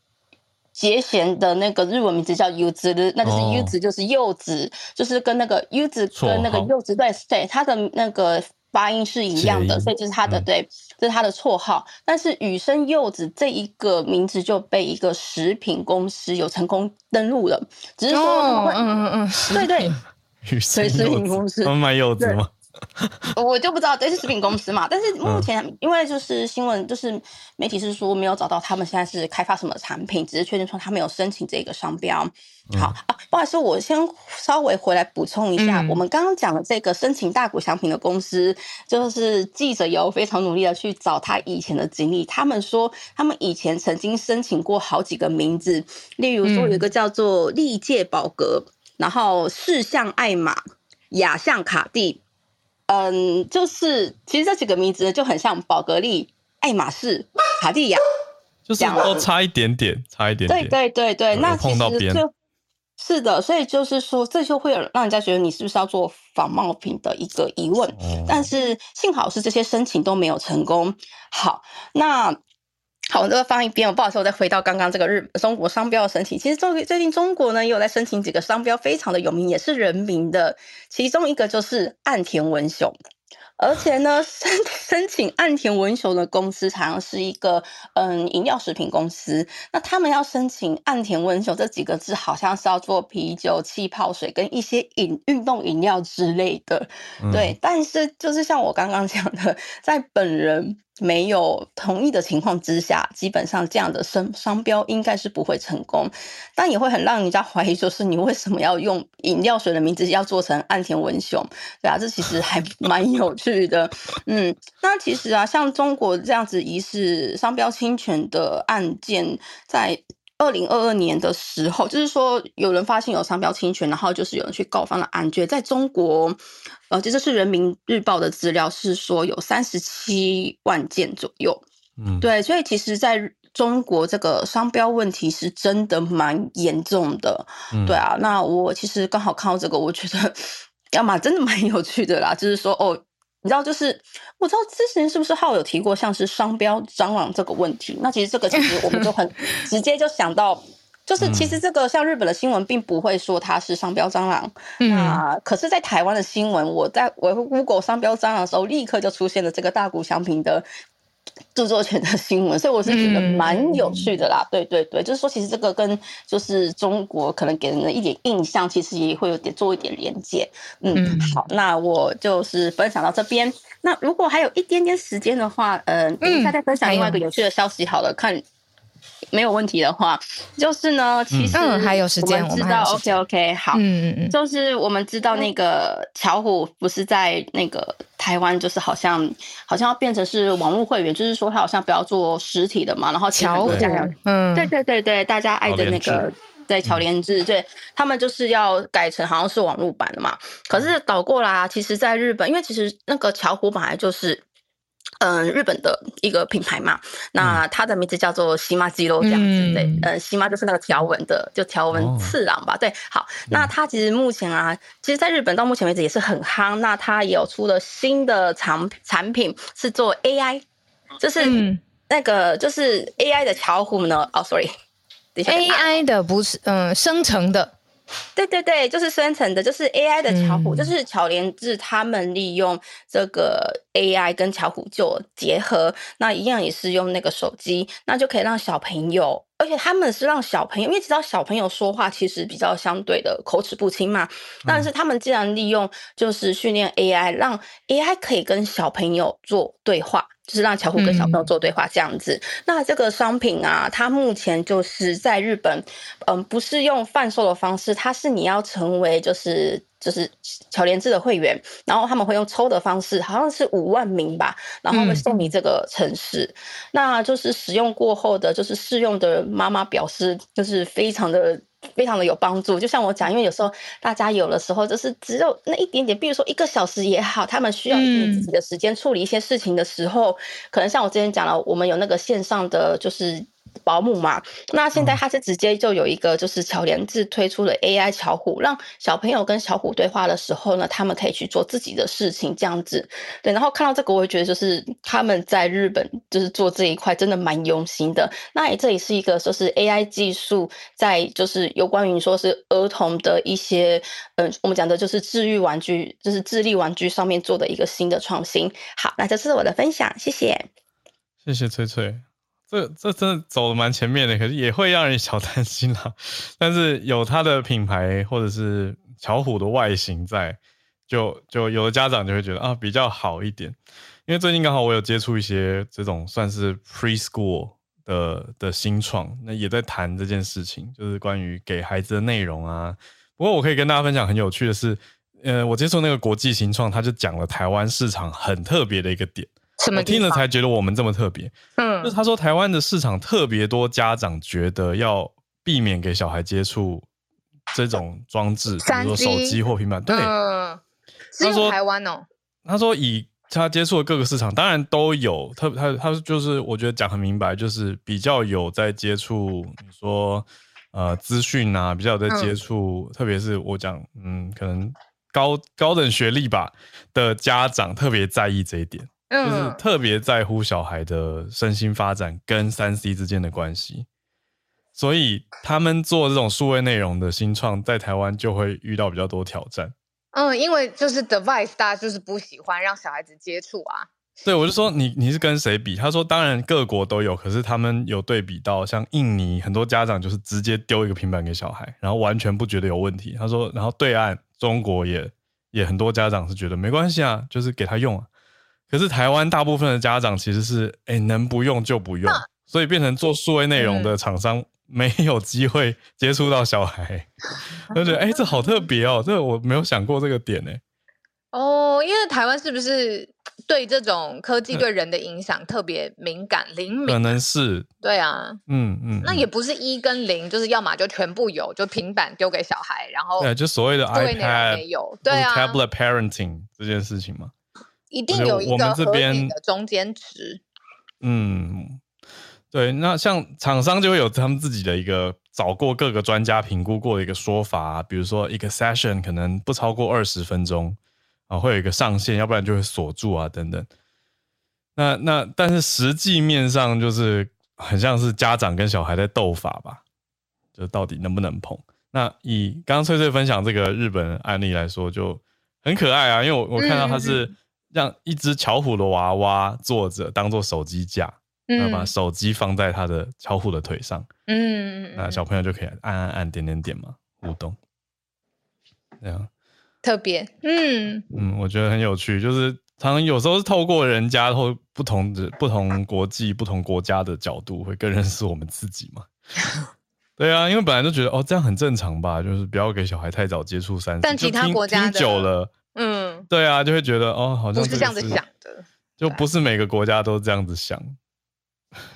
节弦的那个日文名字叫柚子，那就是柚子，就是柚子，哦、就是跟那个柚子跟那个柚子对对，它的那个发音是一样的，所以就是它的对，这、就是它的绰号。但是羽生柚子这一个名字就被一个食品公司有成功登录了，只是说，嗯嗯嗯，对对，羽生食品公司卖柚子吗？我就不知道，这是食品公司嘛？但是目前因为就是新闻，就是媒体是说没有找到他们现在是开发什么产品，只是确定说他们有申请这个商标。好啊，不好意思，我先稍微回来补充一下，嗯、我们刚刚讲的这个申请大谷翔平的公司，就是记者有非常努力的去找他以前的经历。他们说，他们以前曾经申请过好几个名字，例如说有一个叫做历界宝格，然后视像艾玛、雅象卡蒂。嗯，就是其实这几个名字就很像宝格丽、爱马仕、卡地亚，就是都差一点点，差一点点。对对对对，那其实就是的，所以就是说，这就会有让人家觉得你是不是要做仿冒品的一个疑问。哦、但是幸好是这些申请都没有成功。好，那。好，我这个放一边。我不好意思，我再回到刚刚这个日中国商标的申请。其实最最近中国呢也有在申请几个商标，非常的有名，也是人名的。其中一个就是岸田文雄。而且呢，申申请岸田文雄的公司好像是一个嗯饮料食品公司。那他们要申请岸田文雄这几个字，好像是要做啤酒、气泡水跟一些饮运动饮料之类的。嗯、对，但是就是像我刚刚讲的，在本人没有同意的情况之下，基本上这样的商商标应该是不会成功。但也会很让人家怀疑，就是你为什么要用饮料水的名字要做成岸田文雄？对啊，这其实还 蛮有趣。的，嗯，那其实啊，像中国这样子疑似商标侵权的案件，在二零二二年的时候，就是说有人发现有商标侵权，然后就是有人去告发了案件，在中国，呃，这是人民日报的资料，是说有三十七万件左右，嗯，对，所以其实在中国这个商标问题是真的蛮严重的，嗯、对啊，那我其实刚好看到这个，我觉得 要么真的蛮有趣的啦，就是说哦。你知道，就是我知道之前是不是浩有提过，像是商标蟑螂这个问题？那其实这个其实我们就很 直接就想到，就是其实这个像日本的新闻并不会说它是商标蟑螂，嗯，那可是，在台湾的新闻，我在我 Google 商标蟑螂的时候，立刻就出现了这个大谷翔平的著作权的新闻，所以我是觉得蛮有趣的啦。嗯、对对对，就是说，其实这个跟就是中国可能给人的一点印象，其实也会有点做一点连接。嗯，嗯好，那我就是分享到这边。那如果还有一点点时间的话，嗯、呃，等一下再分享另外一个有趣的消息。好了，嗯、看。没有问题的话，就是呢，其实嗯，还有时间，我们知道，OK OK，好，嗯嗯嗯，就是我们知道那个巧虎不是在那个台湾，就是好像好像要变成是网络会员，就是说他好像不要做实体的嘛，然后巧虎，嗯，对对对对，大家爱的那个对巧连智，对他们就是要改成好像是网络版的嘛，可是倒过来啊，其实在日本，因为其实那个巧虎本来就是。嗯，日本的一个品牌嘛，那它的名字叫做西马基罗这样子对，呃、嗯，西马就是那个条纹的，就条纹次郎吧，哦、对，好，那它其实目前啊，其实在日本到目前为止也是很夯，那它也有出了新的产产品是做 AI，就是那个就是 AI 的巧虎呢，哦，sorry，AI 的不是嗯生成的。对对对，就是生成的，就是 AI 的巧虎，嗯、就是巧连智他们利用这个 AI 跟巧虎就结合，那一样也是用那个手机，那就可以让小朋友，而且他们是让小朋友，因为知道小朋友说话其实比较相对的口齿不清嘛，但是他们既然利用就是训练 AI，让 AI 可以跟小朋友做对话。就是让巧虎跟小朋友做对话这样子。嗯、那这个商品啊，它目前就是在日本，嗯，不是用贩售的方式，它是你要成为就是就是巧连智的会员，然后他们会用抽的方式，好像是五万名吧，然后会送你这个城市。嗯、那就是使用过后的，就是试用的妈妈表示，就是非常的。非常的有帮助，就像我讲，因为有时候大家有的时候就是只有那一点点，比如说一个小时也好，他们需要一点自己的时间处理一些事情的时候，嗯、可能像我之前讲了，我们有那个线上的就是。保姆嘛，那现在他是直接就有一个就是巧连智推出了 AI 巧虎，让小朋友跟巧虎对话的时候呢，他们可以去做自己的事情，这样子。对，然后看到这个，我也觉得就是他们在日本就是做这一块真的蛮用心的。那也这也是一个说是 AI 技术在就是有关于说是儿童的一些嗯，我们讲的就是治愈玩具，就是智力玩具上面做的一个新的创新。好，那这是我的分享，谢谢，谢谢翠翠。这这真的走的蛮前面的，可是也会让人小担心啦。但是有它的品牌或者是巧虎的外形在，就就有的家长就会觉得啊比较好一点。因为最近刚好我有接触一些这种算是 preschool 的的新创，那也在谈这件事情，就是关于给孩子的内容啊。不过我可以跟大家分享很有趣的是，呃，我接触那个国际新创，他就讲了台湾市场很特别的一个点。我听了才觉得我们这么特别。嗯，就是他说台湾的市场特别多，家长觉得要避免给小孩接触这种装置，比如说手机或平板。对，嗯，他说台湾哦，他说以他接触的各个市场，当然都有。他他他就是我觉得讲很明白，就是比较有在接触，你说呃资讯啊，比较有在接触，特别是我讲嗯，可能高高等学历吧的家长特别在意这一点。就是特别在乎小孩的身心发展跟三 C 之间的关系，所以他们做这种数位内容的新创，在台湾就会遇到比较多挑战。嗯，因为就是 device 大家就是不喜欢让小孩子接触啊。对，我就说你你是跟谁比？他说当然各国都有，可是他们有对比到像印尼，很多家长就是直接丢一个平板给小孩，然后完全不觉得有问题。他说，然后对岸中国也也很多家长是觉得没关系啊，就是给他用啊。可是台湾大部分的家长其实是，哎、欸，能不用就不用，所以变成做数位内容的厂商没有机会接触到小孩，就觉得，哎，这好特别哦，这我没有想过这个点呢。哦，因为台湾是不是对这种科技对人的影响特别敏感、灵敏？可能是。对啊，嗯嗯，那也不是一跟零，就是要么就全部有，就平板丢给小孩，然后对，就所谓的 iPad 没有，对啊，tablet parenting 这件事情嘛。一定有一个合理的中间值。嗯，对，那像厂商就会有他们自己的一个找过各个专家评估过的一个说法啊，比如说一个 session 可能不超过二十分钟啊，会有一个上限，要不然就会锁住啊等等。那那但是实际面上就是很像是家长跟小孩在斗法吧，就到底能不能碰？那以刚刚翠翠分享这个日本案例来说，就很可爱啊，因为我我看到他是。让一只巧虎的娃娃坐着，当做手机架，然后把手机放在他的巧虎的腿上，嗯，那小朋友就可以按按按点点点嘛，互动，这样特别，嗯。嗯，我觉得很有趣，就是常常有时候是透过人家或不同的不同国际、不同国家的角度，会更认识我们自己嘛。对啊，因为本来就觉得哦，这样很正常吧，就是不要给小孩太早接触三 C。但其他国家听久了，嗯，对啊，就会觉得哦，好像不是这样子想的，就不是每个国家都这样子想，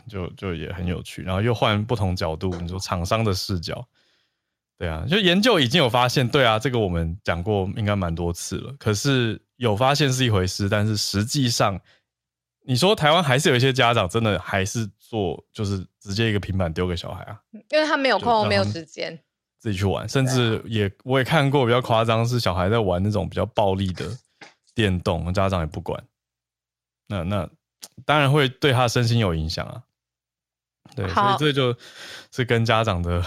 就就也很有趣。然后又换不同角度，你说厂商的视角，对啊，就研究已经有发现，对啊，这个我们讲过应该蛮多次了。可是有发现是一回事，但是实际上。你说台湾还是有一些家长真的还是做，就是直接一个平板丢给小孩啊，因为他没有空，没有时间自己去玩，甚至也我也看过比较夸张，是小孩在玩那种比较暴力的电动，家长也不管，那那当然会对他身心有影响啊。对，所以这就是跟家长的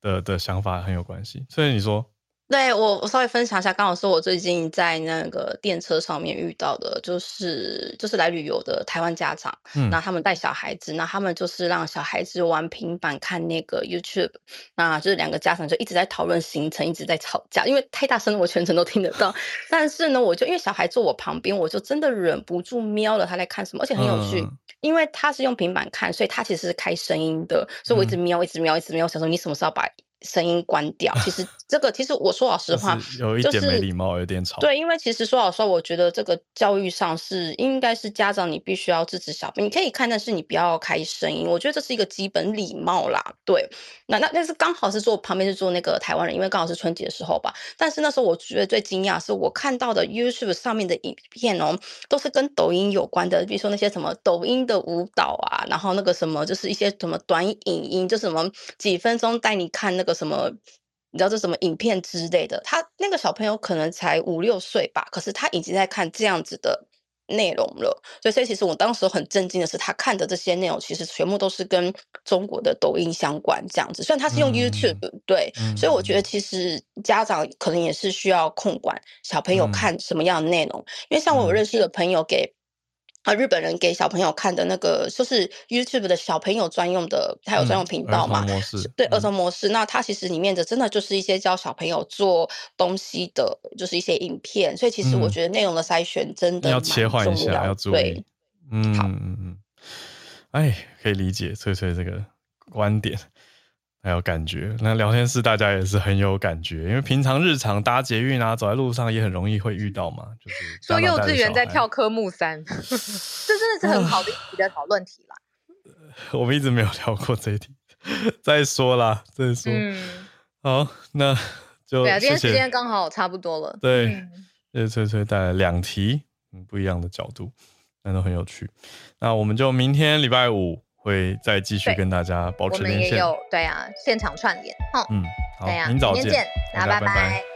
的的想法很有关系。所以你说。对我，我稍微分享一下，刚好是我最近在那个电车上面遇到的，就是就是来旅游的台湾家长，嗯，那他们带小孩子，那他们就是让小孩子玩平板看那个 YouTube，那就是两个家长就一直在讨论行程，一直在吵架，因为太大声了，我全程都听得到。但是呢，我就因为小孩坐我旁边，我就真的忍不住瞄了他在看什么，而且很有趣，嗯、因为他是用平板看，所以他其实是开声音的，所以我一直瞄，一直瞄，一直瞄，想说你什么时候把。声音关掉。其实这个，其实我说老实话，有一点没礼貌，有点吵。对，因为其实说老实话，我觉得这个教育上是应该是家长你必须要支持小朋友。你可以看，但是你不要开声音。我觉得这是一个基本礼貌啦。对，那那那是刚好是坐旁边是坐那个台湾人，因为刚好是春节的时候吧。但是那时候我觉得最惊讶是我看到的 YouTube 上面的影片哦，都是跟抖音有关的，比如说那些什么抖音的舞蹈啊，然后那个什么就是一些什么短影音，就什么几分钟带你看那个。什么？你知道这什么影片之类的？他那个小朋友可能才五六岁吧，可是他已经在看这样子的内容了。所以，所以其实我当时很震惊的是，他看的这些内容其实全部都是跟中国的抖音相关这样子。虽然他是用 YouTube，嗯，对，嗯，所以我觉得其实家长可能也是需要控管小朋友看什么样的内容，嗯，因为像我有认识的朋友给。啊，日本人给小朋友看的那个，就是 YouTube 的小朋友专用的，他有专用频道嘛？嗯、模式。对，儿童模式。嗯、那它其实里面的真的就是一些教小朋友做东西的，就是一些影片。所以其实我觉得内容的筛选真的、嗯、要切换一下，要注意。对，嗯嗯嗯。哎，可以理解翠翠这个观点。还有感觉，那聊天室大家也是很有感觉，因为平常日常搭捷运啊，走在路上也很容易会遇到嘛。就是说幼稚园在跳科目三，这真的是很好的一题的讨论题啦。我们一直没有聊过这一题，再说啦，再说。嗯，好，那就对啊，今天时间刚好差不多了。对，谢谢翠翠带来两题，嗯，不一样的角度，但都很有趣。那我们就明天礼拜五。会再继续跟大家保持连线。我们也有对啊，现场串联。嗯，好，对啊，明早见，大家拜拜。拜拜。